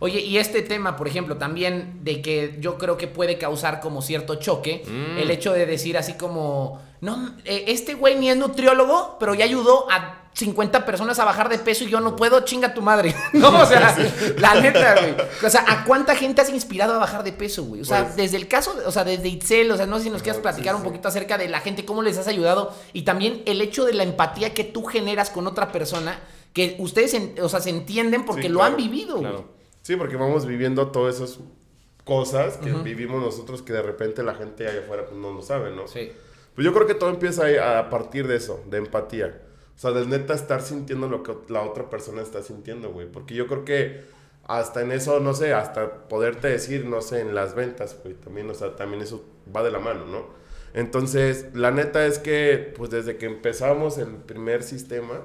Oye, y este tema, por ejemplo, también de que yo creo que puede causar como cierto choque, Mm. el hecho de decir así como, no, eh, este güey ni es nutriólogo, pero ya ayudó a 50 personas a bajar de peso y yo no puedo, chinga tu madre. *laughs* no, o sea, la neta, güey. O sea, ¿a cuánta gente has inspirado a bajar de peso, güey? O sea, Pues- desde el caso, o sea, desde Itzel, o sea, no sé si nos quieras platicar sí, un sí. poquito acerca de la gente, cómo les has ayudado y también el hecho de la empatía que tú generas con otra persona, que ustedes, en- o sea, se entienden porque Sí, lo claro, han vivido, güey. claro. Sí, porque vamos viviendo todas esas cosas que vivimos nosotros que de repente la gente allá afuera pues, no lo sabe, ¿no? Sí. Pues yo creo que todo empieza a partir de eso, de empatía. O sea, de neta estar sintiendo lo que la otra persona está sintiendo, güey. Porque yo creo que hasta en eso, no sé, hasta poderte decir, no sé, en las ventas, güey, también, o sea, también eso va de la mano, ¿no? Entonces, la neta es que, pues desde que empezamos el primer sistema,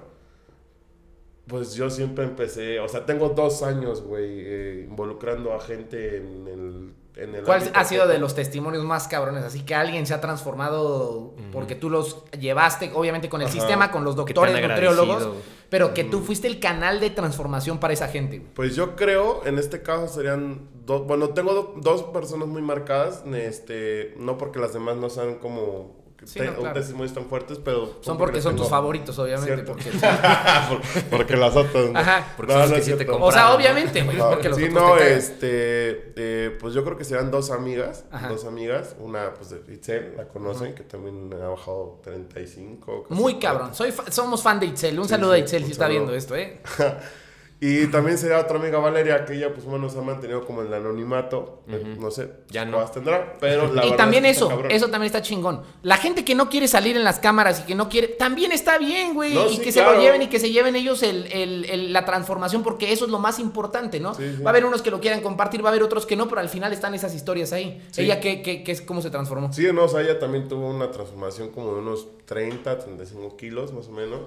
pues yo siempre empecé, o sea, tengo dos años, güey, eh, involucrando a gente en el, en el ¿Cuál ha sido de los testimonios más cabrones? Así que alguien se ha transformado porque tú los llevaste, obviamente, con el Ajá. sistema, con los doctores, nutriólogos, pero que tú fuiste el canal de transformación para esa gente. Pues yo creo, en este caso serían dos, bueno, tengo do- dos personas muy marcadas, este, no porque las demás no sean como Sí, no, claro. tan fuertes, pero Son porque son tus favoritos, obviamente. Porque, *laughs* Por- porque las otras. no. Ajá. Porque son no que es sí te cierto. compran. o sea, obviamente, güey, porque los sí, otros no, te este, eh, pues yo creo que serán dos amigas, Ajá. dos amigas, una pues de Itzel, la conocen, que también ha bajado 35. casi Muy 40. cabrón. Soy fa- somos fan de Itzel. Un Sí, saludo sí, a Itzel si está viendo esto, ¿eh? *laughs* Y también sería otra amiga Valeria, que ella pues bueno se ha mantenido como en el anonimato, eh, no sé, Ya no. tendrá, pero la y verdad también es que está eso, eso también está chingón. La gente que no quiere salir en las cámaras y que no quiere, también está bien, güey. No, y sí, que se lo lleven y que se lleven ellos el, el- el- la transformación, porque eso es lo más importante, ¿no? Sí, sí. Va a haber unos que lo quieran compartir, va a haber otros que no, pero al final están esas historias ahí. Sí. Ella, ¿qué, qué, qué es, ¿cómo se transformó? Sí, no, o sea, ella también tuvo una transformación como de unos 30, 35 kilos más o menos.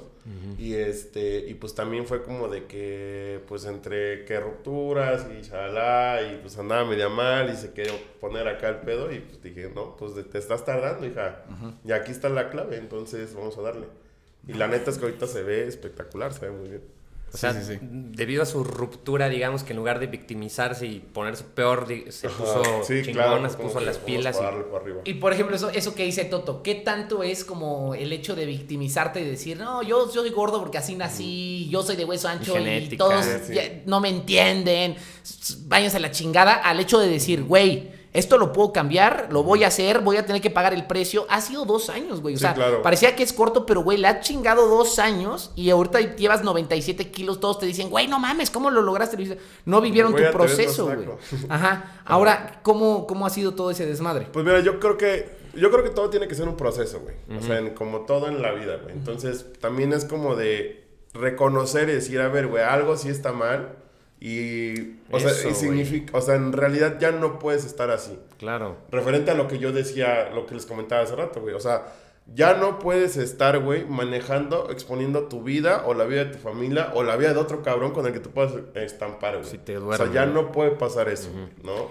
Y este, y pues también fue como de que, pues entre que rupturas y shalá, y pues andaba media mal y se quería poner acá el pedo. Y pues dije, no, pues de- te estás tardando, hija. Y aquí está la clave, entonces vamos a darle. Y la neta es que ahorita se ve espectacular, se ve muy bien. O sea, debido a su ruptura, digamos que en lugar de victimizarse y ponerse peor, se puso claro, se puso que las pilas. y- por arriba. Y por ejemplo, eso, eso que dice Toto, ¿qué tanto es como el hecho de victimizarte y decir, no, yo, yo soy gordo porque así nací, yo soy de hueso ancho y genética, todos sí. ya no me entienden, váyanse a la chingada, al hecho de decir, güey, esto lo puedo cambiar, lo voy a hacer, voy a tener que pagar el precio. Ha sido dos años, güey. O Sí, sea, claro. parecía que es corto, pero, güey, le ha chingado dos años y ahorita llevas 97 kilos, todos te dicen, güey, no mames, ¿cómo lo lograste? No vivieron tu proceso, güey. *laughs* Ajá. Ahora, ¿cómo, ¿cómo ha sido todo ese desmadre? Pues mira, yo creo que yo creo que todo tiene que ser un proceso, güey. O sea, en- como todo en la vida, güey. Entonces, también es como de reconocer y decir, a ver, güey, algo sí está mal y o Eso, sea, y significa, o sea, en realidad ya no puedes estar así. Claro. Referente a lo que yo decía, lo que les comentaba hace rato, güey. O sea, ya no puedes estar, güey, manejando, exponiendo tu vida o la vida de tu familia o la vida de otro cabrón con el que tú puedas estampar, güey. Si te o sea, ya ¿no? no puede pasar eso, ¿no?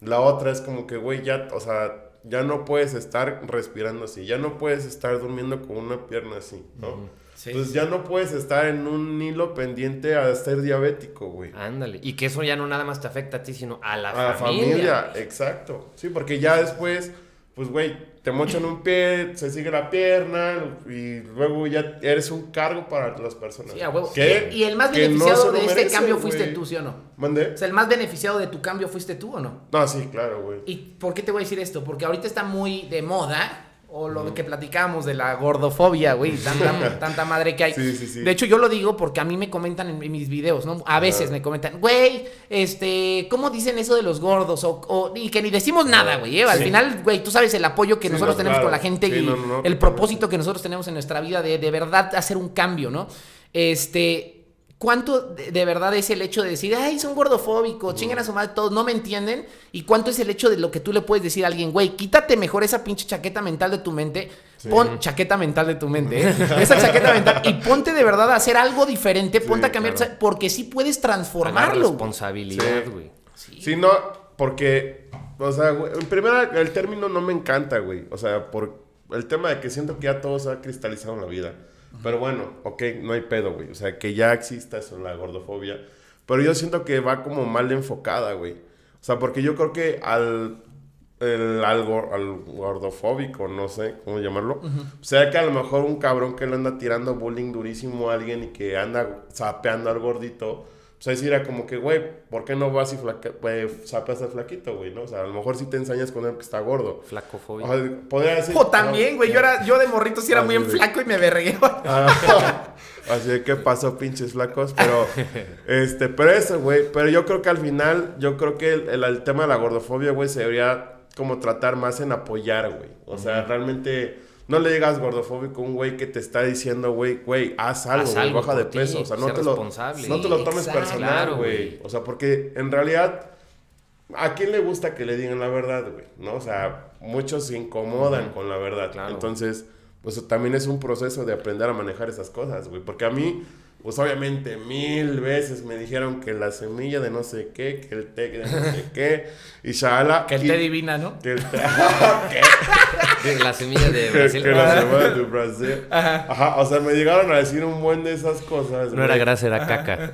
La otra es como que, güey, ya, o sea, ya no puedes estar respirando así, ya no puedes estar durmiendo con una pierna así, ¿no? Sí. Entonces ya no puedes estar en un hilo pendiente a ser diabético, güey. Ándale. Y que eso ya no nada más te afecta a ti, sino a la A la familia. exacto. Sí, porque ya después, pues, güey, te mochan un pie, se sigue la pierna y luego ya eres un cargo para las personas. Sí, a huevo. ¿Qué? Y, el más no beneficiado de este cambio fuiste tú, ¿sí o no? ¿Mande? O sea, el más beneficiado de tu cambio fuiste tú o no? No, sí, claro, güey. ¿Y por qué te voy a decir esto? Porque ahorita está muy de moda, o lo que platicábamos de la gordofobia, güey, tanta, tanta madre que hay. Sí, sí, sí. De hecho, yo lo digo porque a mí me comentan en, mis videos, ¿no? A veces me comentan, güey, este, ¿cómo dicen eso de los gordos? O, o- y que ni decimos nada, güey. ¿eh? Al final, güey, tú sabes el apoyo que nosotros no, tenemos claro. con la gente y no, el propósito que nosotros tenemos en nuestra vida de de verdad hacer un cambio, ¿no? Este. ¿Cuánto de, de verdad es el hecho de decir, ay, son gordofóbicos, chingan a su madre todos, no me entienden? ¿Y cuánto es el hecho de lo que tú le puedes decir a alguien, güey, quítate mejor esa pinche chaqueta mental de tu mente, pon chaqueta mental de tu mente, ¿eh? *laughs* esa chaqueta mental, y ponte de verdad a hacer algo diferente, ponte a cambiar, claro. porque sí puedes transformarlo. güey. responsabilidad, Sí. güey. Sí, no, porque, o sea, güey, en primera, el término no me encanta, güey. O sea, por el tema de que siento que ya todo se ha cristalizado en la vida. Pero bueno, ok, no hay pedo, güey. O sea, que ya exista eso, la gordofobia. Pero yo siento que va como mal enfocada, güey. O sea, porque yo creo que al, el, al, al gordofóbico, no sé cómo llamarlo, o sea, que a lo mejor un cabrón que le anda tirando bullying durísimo a alguien y que anda sapeando al gordito, pues ahí sí era como que, güey, ¿por qué no vas y flaque, pues, sapeas al flaquito, güey, no? O sea, a lo mejor sí te ensañas con él que está gordo. Flacofobia. O sea, podría decir... *laughs* O también, güey, yo, era, yo de morrito sí era Ah, muy güey. flaco y me berregueaba. Ah, *laughs* Así de que pasó, pinches flacos. Pero, *laughs* este, pero eso, güey. Pero yo creo que al final, yo creo que el, el- el tema de la gordofobia, güey, se debería como tratar más en apoyar, güey. O sea, realmente no le digas gordofóbico a un güey que te está diciendo, güey, güey, haz algo, Haz güey, algo baja de peso. O sea, no te, lo, no te lo tomes exacto. personal, güey. O sea, porque en realidad, ¿a quién le gusta que le digan la verdad, güey? ¿No? O sea, muchos se incomodan con la verdad. Claro. Entonces, pues también es un proceso de aprender a manejar esas cosas, güey. Porque a mí, Pues obviamente mil veces me dijeron que la semilla de no sé qué, que el té de no sé *laughs* qué, y shala. Que el té divina, ¿no? Que el *laughs* té. *laughs* De La semilla de que, Brasil. que la semilla de Brasil. Ajá. o sea, me llegaron a decir un buen de esas cosas. No era grasa, era caca.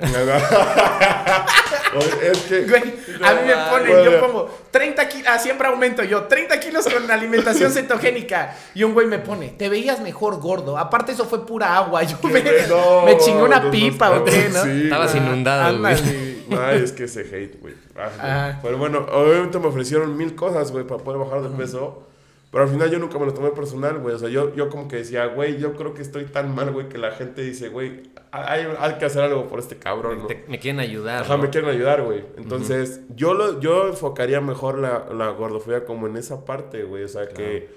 Oye, es que. Güey, a mí me ponen, Bueno. yo pongo 30 kilos, ah, siempre aumento yo, 30 kilos con alimentación cetogénica. Y un güey me pone, te veías mejor gordo. Aparte, eso fue pura agua. Yo me, No, me chingó una no, no, pipa, no, ¿o qué, no? sí, Estabas güey. inundado, güey. Ay, es que ese hate, güey. Ay, Ajá. Pero bueno, obviamente me ofrecieron mil cosas, güey, para poder bajar de peso. Pero al final yo nunca me lo tomé personal, güey. O sea, yo, yo como que decía, güey, yo creo que estoy tan mal, güey, que la gente dice, güey, hay, hay que hacer algo por este cabrón, ¿no? Te- me quieren ayudar. Ajá, ¿no? me quieren ayudar, güey. Entonces, yo, lo, yo enfocaría mejor la, la gordofobia como en esa parte, güey. O sea, que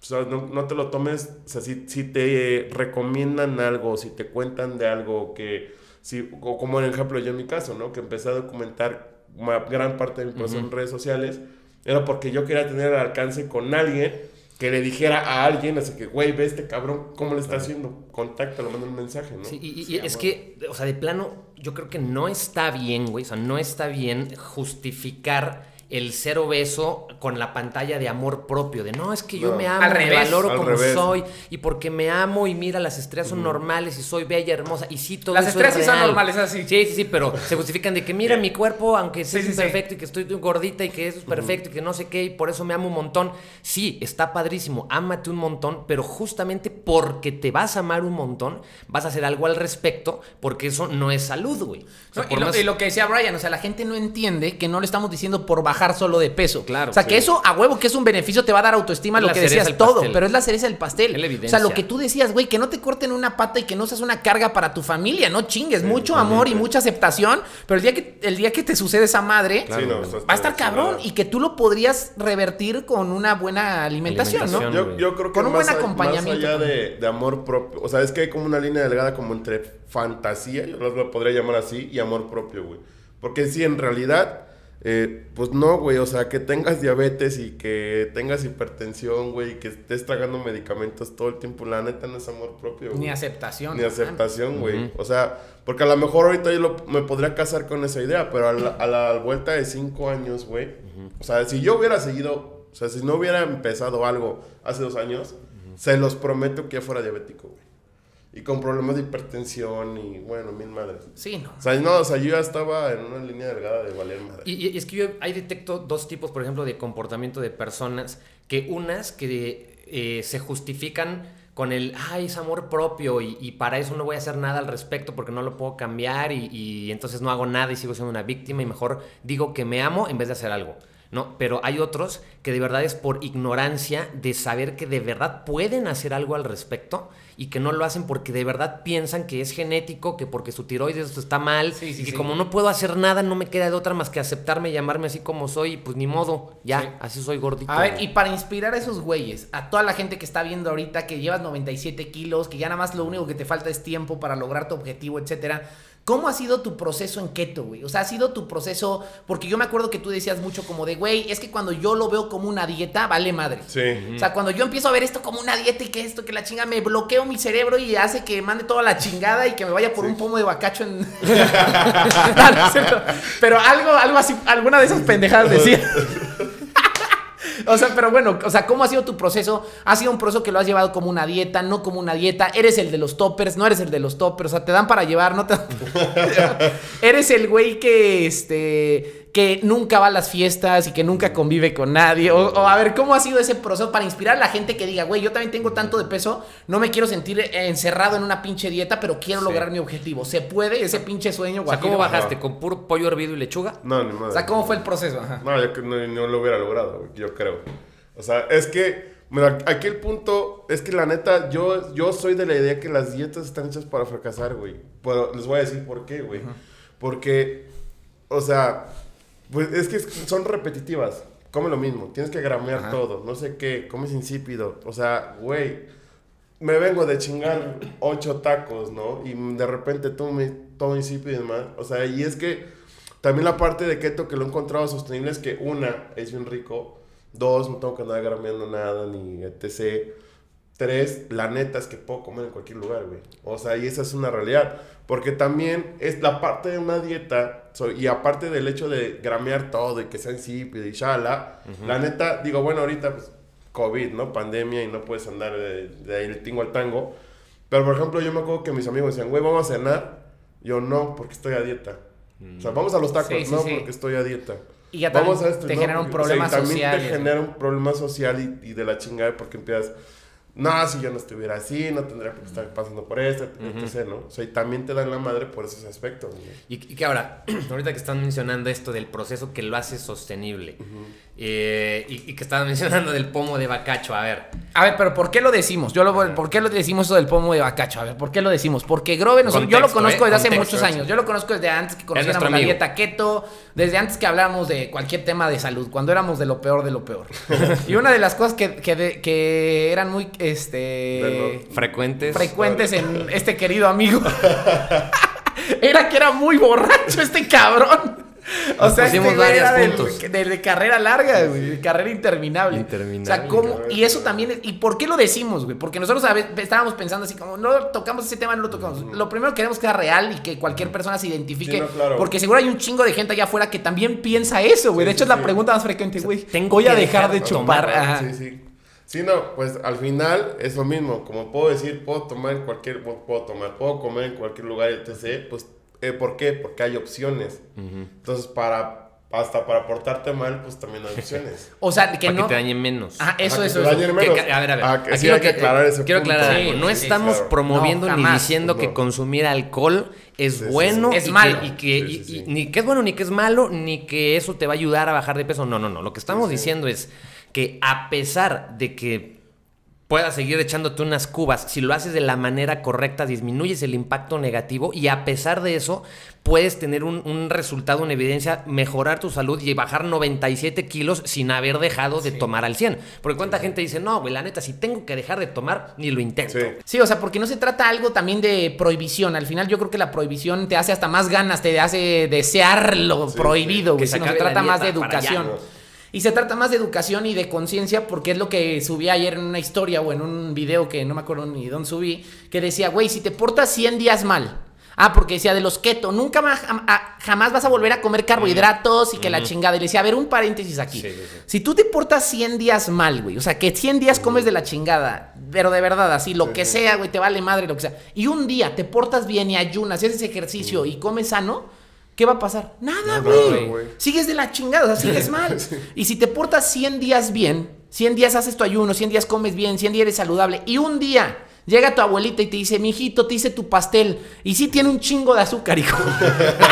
o sea, no, no te lo tomes, o sea, si, si te recomiendan algo, si te cuentan de algo que, si, o como en ejemplo yo en mi caso, ¿no? Que empecé a documentar gran parte de mi proceso en redes sociales, era porque yo quería tener el alcance con alguien que le dijera a alguien, así que, güey, ve este cabrón, ¿cómo le está haciendo? Contacto, le manda un mensaje, ¿no? Sí, y, y Sí, es a que, o sea, de plano, yo creo que no está bien, güey. O sea, no está bien justificar el ser obeso con la pantalla de amor propio. De no, es que yo No. me amo, Al me revés. valoro Al como revés. soy. Y porque me amo y mira, las estrellas son normales y soy bella, hermosa. Y sí, todo Las eso estrellas es sí son normales, así. Sí, sí, sí, pero se justifican de que mira mi cuerpo, aunque sea Sí, sí. imperfecto y que estoy gordita y que eso es perfecto y que no sé qué, y por eso me amo un montón. Sí, está padrísimo, ámate un montón, pero justamente porque te vas a amar un montón, vas a hacer algo al respecto, porque eso no es salud, güey. O sea, No, y, lo, más- y lo que decía Brian, o sea, la gente no entiende que no le estamos diciendo por bajar solo de peso. Claro, O sea, que eso a huevo que es un beneficio, te va a dar autoestima, Es lo la que cereza decías todo, pastel. pero es la cereza del pastel. O sea, lo que tú decías, güey, que no te corten una pata y que no seas una carga para tu familia, no chingues, mucho amor y mucha aceptación, pero el día que, el día que te sucede esa madre, Sí, no, estás- va a estar cabrón y que tú lo podrías revertir con una buena alimentación, Alimentación. ¿no? Yo, creo que Con un más, buen acompañamiento más allá de amor propio, o sea, es que hay como una línea delgada como entre fantasía, yo lo podría llamar así, y amor propio, güey. Porque si en realidad, eh, pues no, güey, o sea, que tengas diabetes y que tengas hipertensión, güey, y que estés tragando medicamentos todo el tiempo, la neta no es amor propio, güey. Ni aceptación. Ni ¿no? aceptación, güey. O sea, porque a lo mejor ahorita yo lo- me podría casar con esa idea, pero a la, a la vuelta de cinco años, güey. O sea, si yo hubiera seguido, o sea, si no hubiera empezado algo hace dos años, se los prometo que ya fuera diabético, güey. Y con problemas de hipertensión y, bueno, mil madres. Sí, no. O sea, no, o sea, yo ya estaba en una línea delgada de valer madre. Y, y es que yo ahí detecto dos tipos, por ejemplo, de comportamiento de personas, que unas que eh, se justifican con el, ay, es amor propio y, y para eso no voy a hacer nada al respecto porque no lo puedo cambiar y, y entonces no hago nada y sigo siendo una víctima y mejor digo que me amo en vez de hacer algo. ¿no? Pero hay otros que de verdad es por ignorancia de saber que de verdad pueden hacer algo al respecto y que no lo hacen porque de verdad piensan que es genético, que porque su tiroides está mal Sí, sí, y que sí. como no puedo hacer nada, no me queda de otra más que aceptarme y llamarme así como soy, y pues ni modo, ya, Sí. así soy gordito. A ver, y para inspirar a esos güeyes, a toda la gente que está viendo ahorita que llevas 97 kilos, que ya nada más lo único que te falta es tiempo para lograr tu objetivo, etcétera. ¿Cómo ha sido tu proceso en keto, güey? O sea, ha sido tu proceso, porque yo me acuerdo que tú decías mucho como de, güey, es que cuando yo lo veo como una dieta, vale madre. Sí. O sea, cuando yo empiezo a ver esto como una dieta y que esto, que la chinga, me bloqueo mi cerebro y hace que mande toda la chingada y que me vaya por un pomo de bacacho en... *laughs* No, no. Pero algo, algo así, alguna de esas pendejadas decía. *laughs* O sea, pero bueno, o sea, ¿cómo ha sido tu proceso? ¿Ha sido un proceso que lo has llevado como una dieta, no como una dieta? ¿Eres el de los toppers? ¿No eres el de los toppers? O sea, ¿te dan para llevar? ¿No te dan? *laughs* ¿Eres el güey que, este, que nunca va a las fiestas y que nunca convive con nadie? O, o, a ver, ¿cómo ha sido ese proceso para inspirar a la gente que diga, güey, yo también tengo tanto de peso, no me quiero sentir encerrado en una pinche dieta, pero quiero lograr mi objetivo? ¿Se puede ese pinche sueño, o sea, ¿cómo guajiro? bajaste? ¿Con puro pollo hervido y lechuga? No, ni madre. O sea, ¿cómo fue el proceso? Ajá. No, yo que no, no lo hubiera logrado, güey, yo creo. O sea, es que, mira, aquí el punto es que la neta, yo, yo soy de la idea que las dietas están hechas para fracasar, güey. Pero les voy a decir por qué, güey. Porque, o sea, pues es que son repetitivas. Come lo mismo, tienes que gramear Ajá. todo, no sé qué, comes insípido. O sea, güey, me vengo de chingar ocho tacos, ¿no? Y de repente todo, me, todo insípido y demás. O sea, y es que también la parte de keto que lo he encontrado sostenible es que una, es bien rico. Dos, no tengo que andar grameando nada, ni etc. Tres, la neta es que puedo comer en cualquier lugar, güey. O sea, y esa es una realidad. Porque también es la parte de una dieta, so- y aparte del hecho de gramear todo y que sea insípido y shala, la neta, digo, bueno, ahorita, pues, COVID, ¿no? Pandemia y no puedes andar de, de ahí el tingo al tango. Pero, por ejemplo, yo me acuerdo que mis amigos decían, güey, vamos a cenar. Yo, no, porque estoy a dieta. O sea, vamos a los tacos, Sí, sí, no, sí. porque estoy a dieta. Y ya Vamos también a esto, te no, genera un porque- o sea, y problema también social. te genera un problema social y, y de la chingada porque empiezas, no, si yo no estuviera así, no tendría por qué estar pasando por esto, etc., ¿no? O sea, y también te dan la madre por esos aspectos. Y, y que ahora, *clears throat* ahorita que están mencionando esto del proceso que lo hace sostenible, eh, y, y que estaban *laughs* mencionando del pomo de bacacho, a ver, A ver, pero ¿por qué lo decimos? Yo lo ¿Por qué lo decimos eso del pomo de bacacho? A ver, ¿por qué lo decimos? Porque Grove, nosotros- yo lo conozco ¿eh? desde hace muchos años. Yo lo conozco desde antes que conociéramos la dieta keto, desde antes que hablábamos de cualquier tema de salud, cuando éramos de lo peor de lo peor. *laughs* y una de las cosas que, que, de- que eran muy este, frecuentes. frecuentes en este querido amigo *laughs* era que era muy borracho este cabrón. O Nos sea, este güey varias era de, de carrera larga, güey, de carrera interminable. Interminable. O sea, ¿cómo? Y eso también, es- ¿y por qué lo decimos, güey? Porque nosotros a veces estábamos pensando así como, no tocamos ese tema, no lo tocamos. Lo primero que queremos que sea real y que cualquier persona se identifique. Sí, no, claro. Porque seguro hay un chingo de gente allá afuera que también piensa eso, güey. Sí, de hecho, sí, es la pregunta más frecuente, güey. tengo Voy a dejar dejar de chupar. tomar. Sí, sí. Sí, no, pues al final es lo mismo. Como puedo decir, puedo tomar en cualquier, puedo tomar, puedo comer en cualquier lugar, etc. Pues, eh, ¿por qué? Porque hay opciones. Entonces, para, hasta para portarte mal, pues también hay opciones. *laughs* O sea, que para no. que te dañen menos. Ajá, eso, eso, te eso. menos. que- a ver, a ver. Ah, que Aquí sí lo hay que aclarar ese quiero punto. aclarar Sí, algo. No sí, estamos claro. promoviendo No, ni diciendo que consumir alcohol es bueno. sí. Es y malo. que- y que, Sí, y- sí, y- sí. ni que es bueno ni que es malo, ni que eso te va a ayudar a bajar de peso. No, no, no. Lo que estamos Sí, sí. diciendo es que a pesar de que puedas seguir echándote unas cubas, si lo haces de la manera correcta, disminuyes el impacto negativo y a pesar de eso, puedes tener un, un resultado, una evidencia, mejorar tu salud y bajar 97 kilos sin haber dejado de tomar al 100. Porque cuánta gente dice, no, güey, la neta, si tengo que dejar de tomar, ni lo intento. Sí. Sí, o sea, porque no se trata algo también de prohibición. Al final yo creo que la prohibición te hace hasta más ganas, te hace desear lo Sí, prohibido, sí. güey. Que se sino se trata más de educación. allá. Y se trata más de educación y de conciencia porque es lo que subí ayer en una historia o en un video que no me acuerdo ni dónde subí, que decía, güey, si te portas 100 días mal. Ah, porque decía de los keto, nunca más, jam- a- jamás vas a volver a comer carbohidratos y que la chingada. Y le decía, a ver, un paréntesis aquí. Sí, sí, sí. Si tú te portas 100 días mal, güey, o sea, que 100 días comes de la chingada, pero de verdad, así, lo que sea, güey, te vale madre, lo que sea. Y un día te portas bien y ayunas y haces ejercicio y comes sano, ¿qué va a pasar? Nada, güey. Sigues de la chingada, o sea, sigues *laughs* mal. Y si te portas 100 días bien, 100 días haces tu ayuno, 100 días comes bien, 100 días eres saludable, y un día llega tu abuelita y te dice, mijito, te hice tu pastel, y sí tiene un chingo de azúcar, hijo.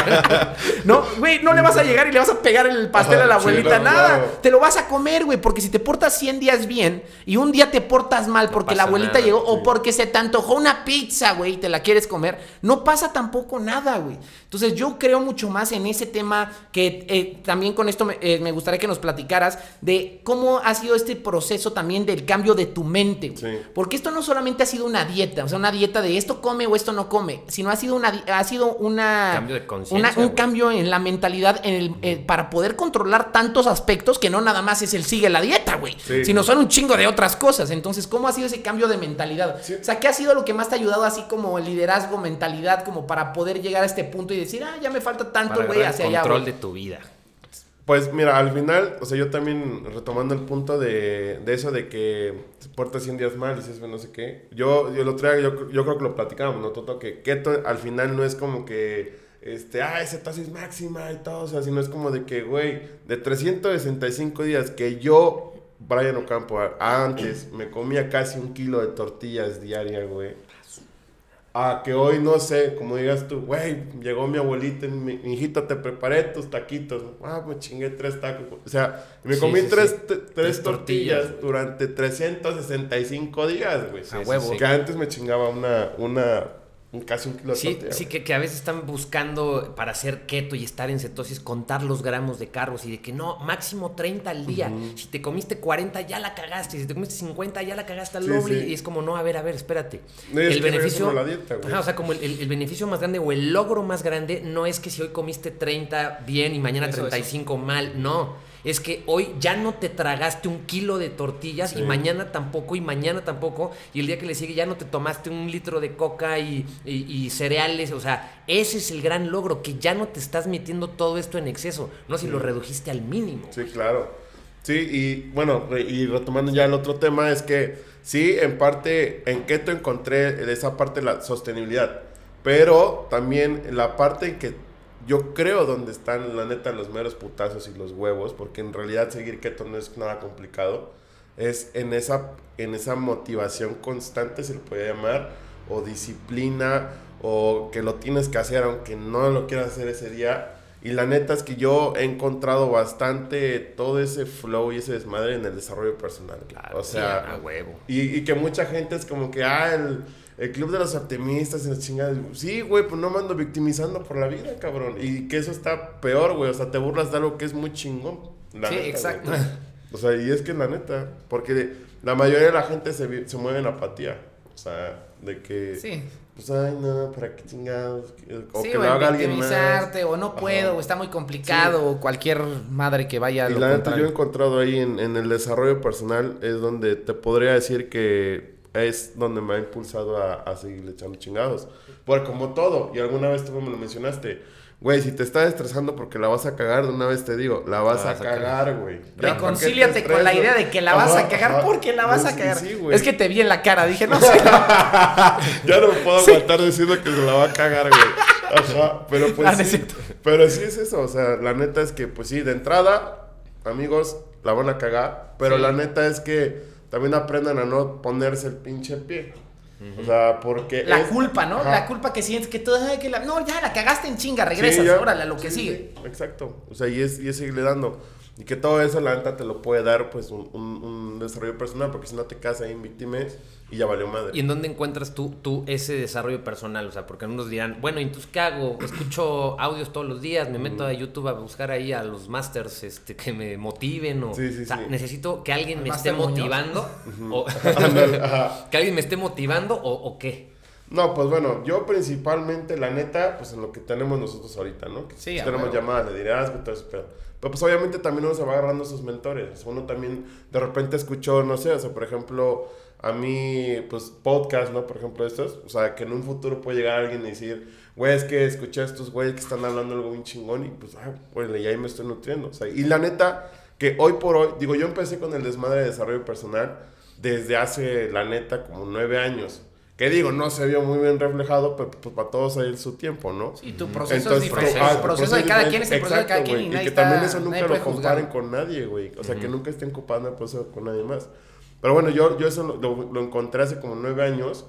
*laughs* no, güey, no le vas a llegar y le vas a pegar el pastel a la sí, abuelita, no, nada. claro. Te lo vas a comer, güey, porque si te portas 100 días bien y un día te portas mal porque la abuelita nada, llegó o porque se te antojó una pizza, güey, y te la quieres comer, no pasa tampoco nada, güey. Entonces yo creo mucho más en ese tema que eh, también con esto me, eh, me gustaría que nos platicaras de cómo ha sido este proceso también del cambio de tu mente. Sí. Porque esto no solamente ha sido una dieta, o sea, una dieta de esto come o esto no come, sino ha sido una, di- ha sido una, Cambio de una- un cambio en la mentalidad en el, eh, para poder controlar tantos aspectos que no nada más es el sigue la dieta, güey, Sí. sino son un chingo de otras cosas. Entonces, ¿cómo ha sido ese cambio de mentalidad? Sí. O sea, ¿qué ha sido lo que más te ha ayudado así como el liderazgo, mentalidad, como para poder llegar a este punto y decir, ah, ya me falta tanto, güey, hacia allá, control güey"? de tu vida. Pues mira, al final, o sea, yo también retomando el punto de, de eso de que te portas 100 días mal y dices, no sé qué. Yo, yo lo traigo, yo, yo creo que lo platicábamos, ¿no? Toto, que keto al final no es como que, este, ah, cetosis máxima y todo, o sea, sino es como de que, güey, de 365 días que yo, Brian Ocampo, antes me comía casi un kilo de tortillas diarias, güey. A que hoy, no sé, como digas tú, güey, llegó mi abuelita, y mi, mi hijita, te preparé tus taquitos. Ah, me chingué tres tacos. O sea, me Sí, comí sí, tres, sí. tres, Tres tortillas, tortillas, durante 365 días, güey. A huevo. Que antes me chingaba una, una, un- casi un kilo de Sí, tortilla. sí que, que a veces están buscando para hacer keto y estar en cetosis contar los gramos de carbos y de que no, máximo 30 al día. Si te comiste 40 ya la cagaste, si te comiste 50 ya la cagaste al Sí, doble sí. y es como no, a ver, a ver, espérate. No, y es el beneficio, la dieta. Ajá, o sea, como el, el- el beneficio más grande o el logro más grande no es que si hoy comiste 30 bien y mañana Eso, eso. 35 mal, no. Es que hoy ya no te tragaste un kilo de tortillas y mañana tampoco y mañana tampoco y el día que le sigue ya no te tomaste un litro de coca y, y cereales, o sea, ese es el gran logro, que ya no te estás metiendo todo esto en exceso, no si lo redujiste al mínimo. Sí, claro. Sí, y bueno, y retomando ya el otro tema es que sí, en parte, en keto encontré esa parte de la sostenibilidad, pero también la parte en que yo creo donde están la neta los meros putazos y los huevos, porque en realidad seguir keto no es nada complicado, es en esa, en esa motivación constante, se le puede llamar, o disciplina, o que lo tienes que hacer aunque no lo quieras hacer ese día. Y la neta es que yo he encontrado bastante todo ese flow y ese desmadre en el desarrollo personal. Claro, o sea, a huevo. Y, y, que mucha gente es como que, ah, el, el club de los optimistas y las chingadas. Sí, güey, pues no me ando victimizando por la vida, cabrón. Y que eso está peor, güey. O sea, te burlas de algo que es muy chingón. sí, exacto. O sea, y es que la neta, porque la mayoría de la gente se, se mueve en apatía. O sea, de que... Sí pues, ay, no, ¿para qué chingados? O que lo haga alguien más. O no puedo, o está muy complicado, o cualquier madre que vaya a Y la neta, yo he encontrado ahí en, en, el desarrollo personal, es donde te podría decir que es donde me ha impulsado a, a seguir echando chingados. Porque como todo, y alguna vez tú me lo mencionaste, Güey, si te estás estresando porque la vas a cagar, de una vez te digo, la vas, a, cagar, güey. Reconcíliate con la idea de que la vas a cagar porque la vas a cagar. es que te vi en la cara, dije, no *laughs* sé. ya no me puedo aguantar diciendo que se la va a cagar, güey. Ajá, pero pues ah, sí. Pero sí es eso, o sea, la neta es que, pues sí, de entrada, amigos, la van a cagar, pero la neta es que también aprendan a no ponerse el pinche pie. O sea, porque. La culpa, ¿no? La culpa que sientes que todo. Que la... No, ya la cagaste en chinga, regresas, ahora órale, a lo que sigue. exacto. O sea, y es, y es seguirle dando. Y que todo eso, la neta, te lo puede dar, pues, un, un, desarrollo personal, porque si no te quedas ahí en víctimas y ya valió madre. ¿Y en dónde encuentras tú, tú ese desarrollo personal? O sea, porque unos dirán, bueno, entonces, ¿qué hago? Escucho *laughs* audios todos los días, me meto a YouTube a buscar ahí a los masters este, que me motiven, o, sí, sí, o sea, necesito que alguien me esté motivando, o, *laughs* *laughs* que alguien me esté motivando, o, o qué. No, pues bueno, yo principalmente, la neta, pues en lo que tenemos nosotros ahorita, ¿no? Que sí, si tenemos llamadas de liderazgo y todo eso, pero, pero, pues obviamente también uno se va agarrando sus mentores. Uno también de repente escuchó, no sé, o sea, por ejemplo, a mí, pues podcast, ¿no? Por ejemplo, estos, o sea, que en un futuro puede llegar alguien y decir, güey, es que escuché a estos güeyes que están hablando algo bien chingón y pues, ah, pues ya ahí me estoy nutriendo. O sea, y la neta, que hoy por hoy, digo, yo empecé con el desmadre de desarrollo personal desde hace, la neta, como nueve años. Que digo, no se vio muy bien reflejado, pero pues para todos hay su tiempo, ¿no? Y tu proceso es diferente. el proceso de cada quien es el proceso de cada quien. Y, y que también eso nunca lo comparen con nadie, güey. O sea, que nunca estén ocupando el proceso con nadie más. Pero bueno, yo, yo eso lo, lo encontré hace como nueve años.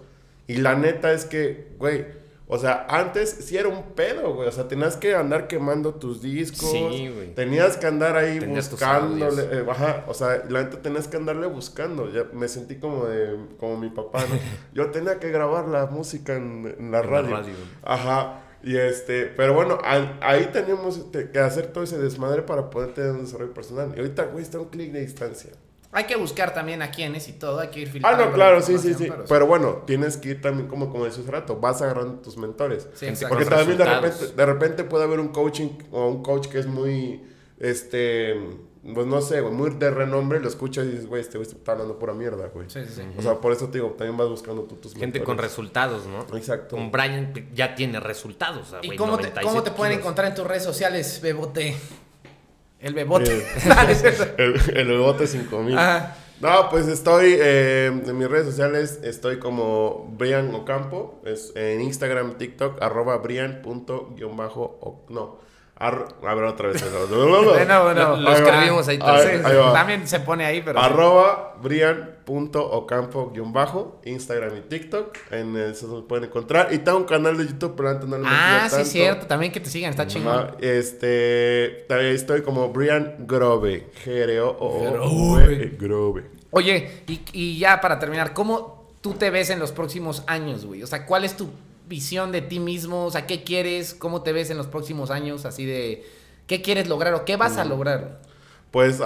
Y la neta es que, güey, o sea, antes sí era un pedo, güey. O sea, tenías que andar quemando tus discos. Sí, güey. Tenías que andar ahí buscándole. Eh, o sea, la neta tenías que andarle buscando. Ya me sentí como de, como mi papá, ¿no? *laughs* Yo tenía que grabar la música en, la, radio. Ajá. Y este, pero bueno, ahí teníamos que hacer todo ese desmadre para poder tener un desarrollo personal. Y ahorita, güey, está un clic de distancia. Hay que buscar también a quiénes y todo, hay que ir filtrando. Ah, no, claro, sí, sí, sí. Pero, bueno, tienes que ir también, como, como decía hace rato, vas agarrando tus mentores. Sí, Porque también de repente, de repente puede haber un coaching o un coach que es muy, este, pues no sé, muy de renombre, lo escuchas y dices, güey, este güey está hablando pura mierda, güey. Sí, sí, sí. O sea, por eso te digo, también vas buscando tú tus Gente con resultados, ¿no? Exacto. Con Brian ya tiene resultados. ¿Y cómo, te, cómo te pueden encontrar en tus redes sociales, Bebote? El Bebote. *laughs* el, el, Bebote 5000. Ajá. No, pues estoy eh, en mis redes sociales, estoy como Brian Ocampo, es en Instagram, TikTok, arroba Brian.- no, a ver, otra vez. bueno, *laughs* bueno. Lo, escribimos ahí, También se pone ahí, pero. Arroba Brian.ocampo-bajo, Instagram y TikTok. En eso se pueden encontrar. Y tengo un canal de YouTube, pero antes no lo Ah, sí, es cierto. También que te sigan, está chingón. Este. Estoy como Brian Grove. G-R-O-O. Grove. Oye, y, y ya para terminar, ¿cómo tú te ves en los próximos años, güey? O sea, ¿cuál es tu visión de ti mismo? O sea, ¿qué quieres? ¿Cómo te ves en los próximos años? Así de, ¿qué quieres lograr o qué vas a lograr? Pues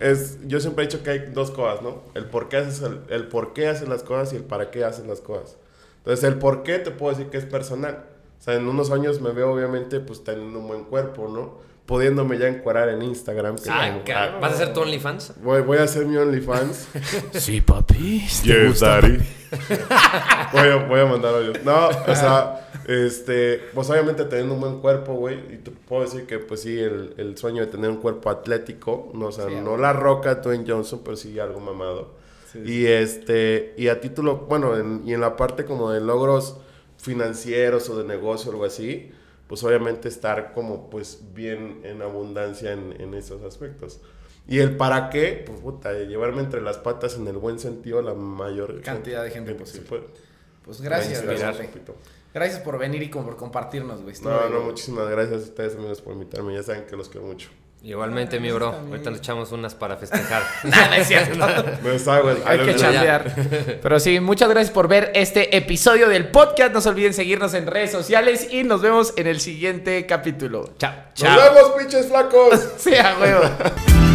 es, yo siempre he dicho que hay dos cosas, ¿no? El por qué haces, el, por qué haces las cosas y el para qué haces las cosas. Entonces, el por qué te puedo decir que es personal. O sea, en unos años me veo obviamente pues teniendo un buen cuerpo, ¿no? Pudiéndome ya encuadrar en Instagram. que Ay, como- ca- ¿Vas a hacer tu OnlyFans? Voy, voy a hacer mi OnlyFans. *laughs* Sí, papi. Yes, daddy. *laughs* voy, a, voy a mandar audio. No, o sea, este, pues obviamente teniendo un buen cuerpo, güey, y te puedo decir que, pues sí, el, el sueño de tener un cuerpo atlético, no, o sea, Sí, no la roca Dwayne Johnson, pero sí algo mamado. y este, y a título, bueno, en- y en la parte como de logros financieros o de negocio o algo así, pues obviamente estar como pues bien en abundancia en, en esos aspectos. Y el para qué, pues puta, llevarme entre las patas en el buen sentido la mayor Cantidad de gente posible. puede. Pues gracias, Gracias. Gracias por venir y por compartirnos, güey. No, no, muchísimas gracias a ustedes amigos por invitarme. Ya saben que los quiero mucho. Igualmente, mi bro. Ahorita nos echamos unas para festejar. *laughs* *laughs* Nada, es cierto. No está, güey. Hay que chambear. *laughs* Pero sí, muchas gracias por ver este episodio del podcast. No se olviden seguirnos en redes sociales y nos vemos en el siguiente capítulo. Chao. ¡Nos vemos, pinches flacos! Sí, a huevo.